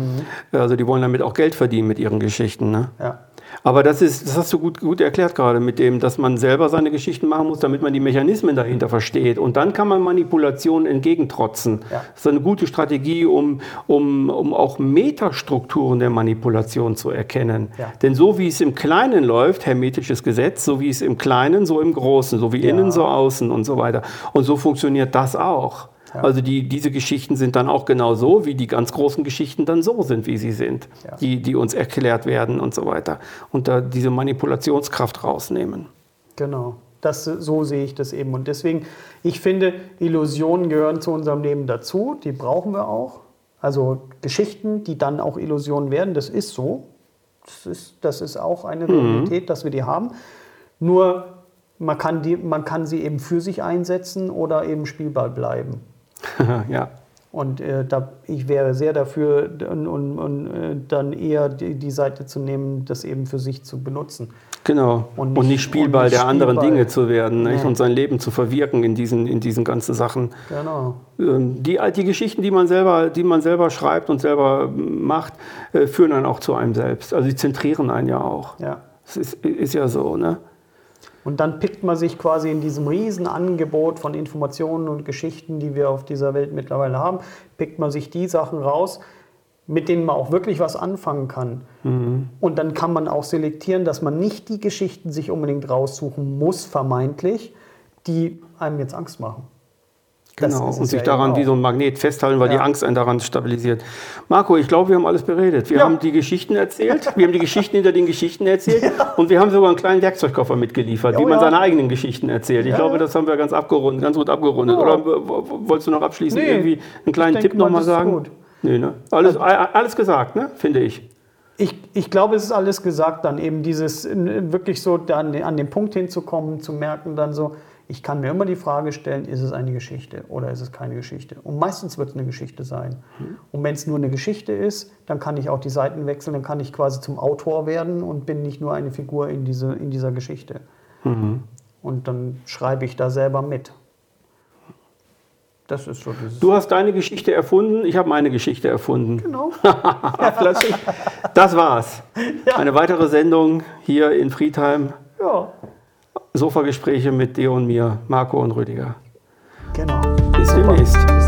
Also die wollen damit auch Geld verdienen mit ihren Geschichten. Ne?
Ja.
Aber das ist, das hast du gut, gut erklärt gerade mit dem, dass man selber seine Geschichten machen muss, damit man die Mechanismen dahinter versteht. Und dann kann man Manipulationen entgegentrotzen.
Ja.
Das ist eine gute Strategie, um, um, um auch Metastrukturen der Manipulation zu erkennen.
Ja.
Denn so wie es im Kleinen läuft, hermetisches Gesetz, so wie es im Kleinen, so im Großen, so wie
Ja.
innen, so außen und so weiter. Und so funktioniert das auch.
Ja.
Also die, diese Geschichten sind dann auch genau so, wie die ganz großen Geschichten dann so sind, wie sie sind,
Ja.
die, die uns erklärt werden und so weiter. Und da diese Manipulationskraft rausnehmen.
Genau. Das, so sehe ich das eben. Und deswegen, ich finde, Illusionen gehören zu unserem Leben dazu. Die brauchen wir auch. Also Geschichten, die dann auch Illusionen werden, das ist so. Das ist, das ist auch eine Realität, dass wir die haben. Nur man kann, die, man kann sie eben für sich einsetzen oder eben Spielball bleiben.
ja.
Und äh, da, ich wäre sehr dafür, und, und, und, äh, dann eher die, die Seite zu nehmen, das eben für sich zu benutzen.
Genau.
Und
Und
nicht-
nicht, Spielball
nicht
der anderen. Dinge zu werden nicht?
Nee.
und sein Leben zu verwirken in diesen, in diesen ganzen Sachen.
Genau.
Ähm, Die, die Geschichten, die man, selber, die man selber schreibt und selber macht, äh, führen dann auch zu einem selbst. Also die zentrieren einen ja auch.
Ja.
Das ist, ist ja so, ne?
Und dann pickt man sich quasi in diesem riesen Angebot von Informationen und Geschichten, die wir auf dieser Welt mittlerweile haben, pickt man sich die Sachen raus, mit denen man auch wirklich was anfangen kann. Und dann kann man auch selektieren, dass man nicht die Geschichten sich unbedingt raussuchen muss, vermeintlich, die einem jetzt Angst machen.
Genau, und sich
ja
daran wie so ein Magnet festhalten, weil
Ja.
die Angst einen daran stabilisiert. Marco, ich glaube, wir haben alles beredet. Wir
Ja.
haben die Geschichten erzählt, wir haben die Geschichten hinter den Geschichten erzählt und wir haben sogar einen kleinen Werkzeugkoffer mitgeliefert, wie
oh
man seine eigenen Geschichten erzählt. Ich glaube, das haben wir ganz abgerundet, ganz gut abgerundet. Oder wolltest du noch abschließend
Nee,
irgendwie einen kleinen
denke
Tipp nochmal sagen?
gut.
Nee, ne? Alles, alles gesagt, ne? finde ich.
Ich, ich glaube, es ist alles gesagt, dann eben dieses wirklich so dann an den Punkt hinzukommen, zu merken, dann so, ich kann mir immer die Frage stellen, ist es eine Geschichte oder ist es keine Geschichte? Und meistens wird es eine Geschichte sein. Und wenn es nur eine Geschichte ist, dann kann ich auch die Seiten wechseln, dann kann ich quasi zum Autor werden und bin nicht nur eine Figur in, diese, in dieser Geschichte. Und dann schreibe ich da selber mit. Das ist so dieses.
Du hast deine Geschichte erfunden, ich habe meine Geschichte erfunden.
Genau.
Das war's. Eine weitere Sendung hier in Friedheim.
Ja,
Sofagespräche mit dir und mir, Marco und Rüdiger.
genau.
Bis
Super.
demnächst.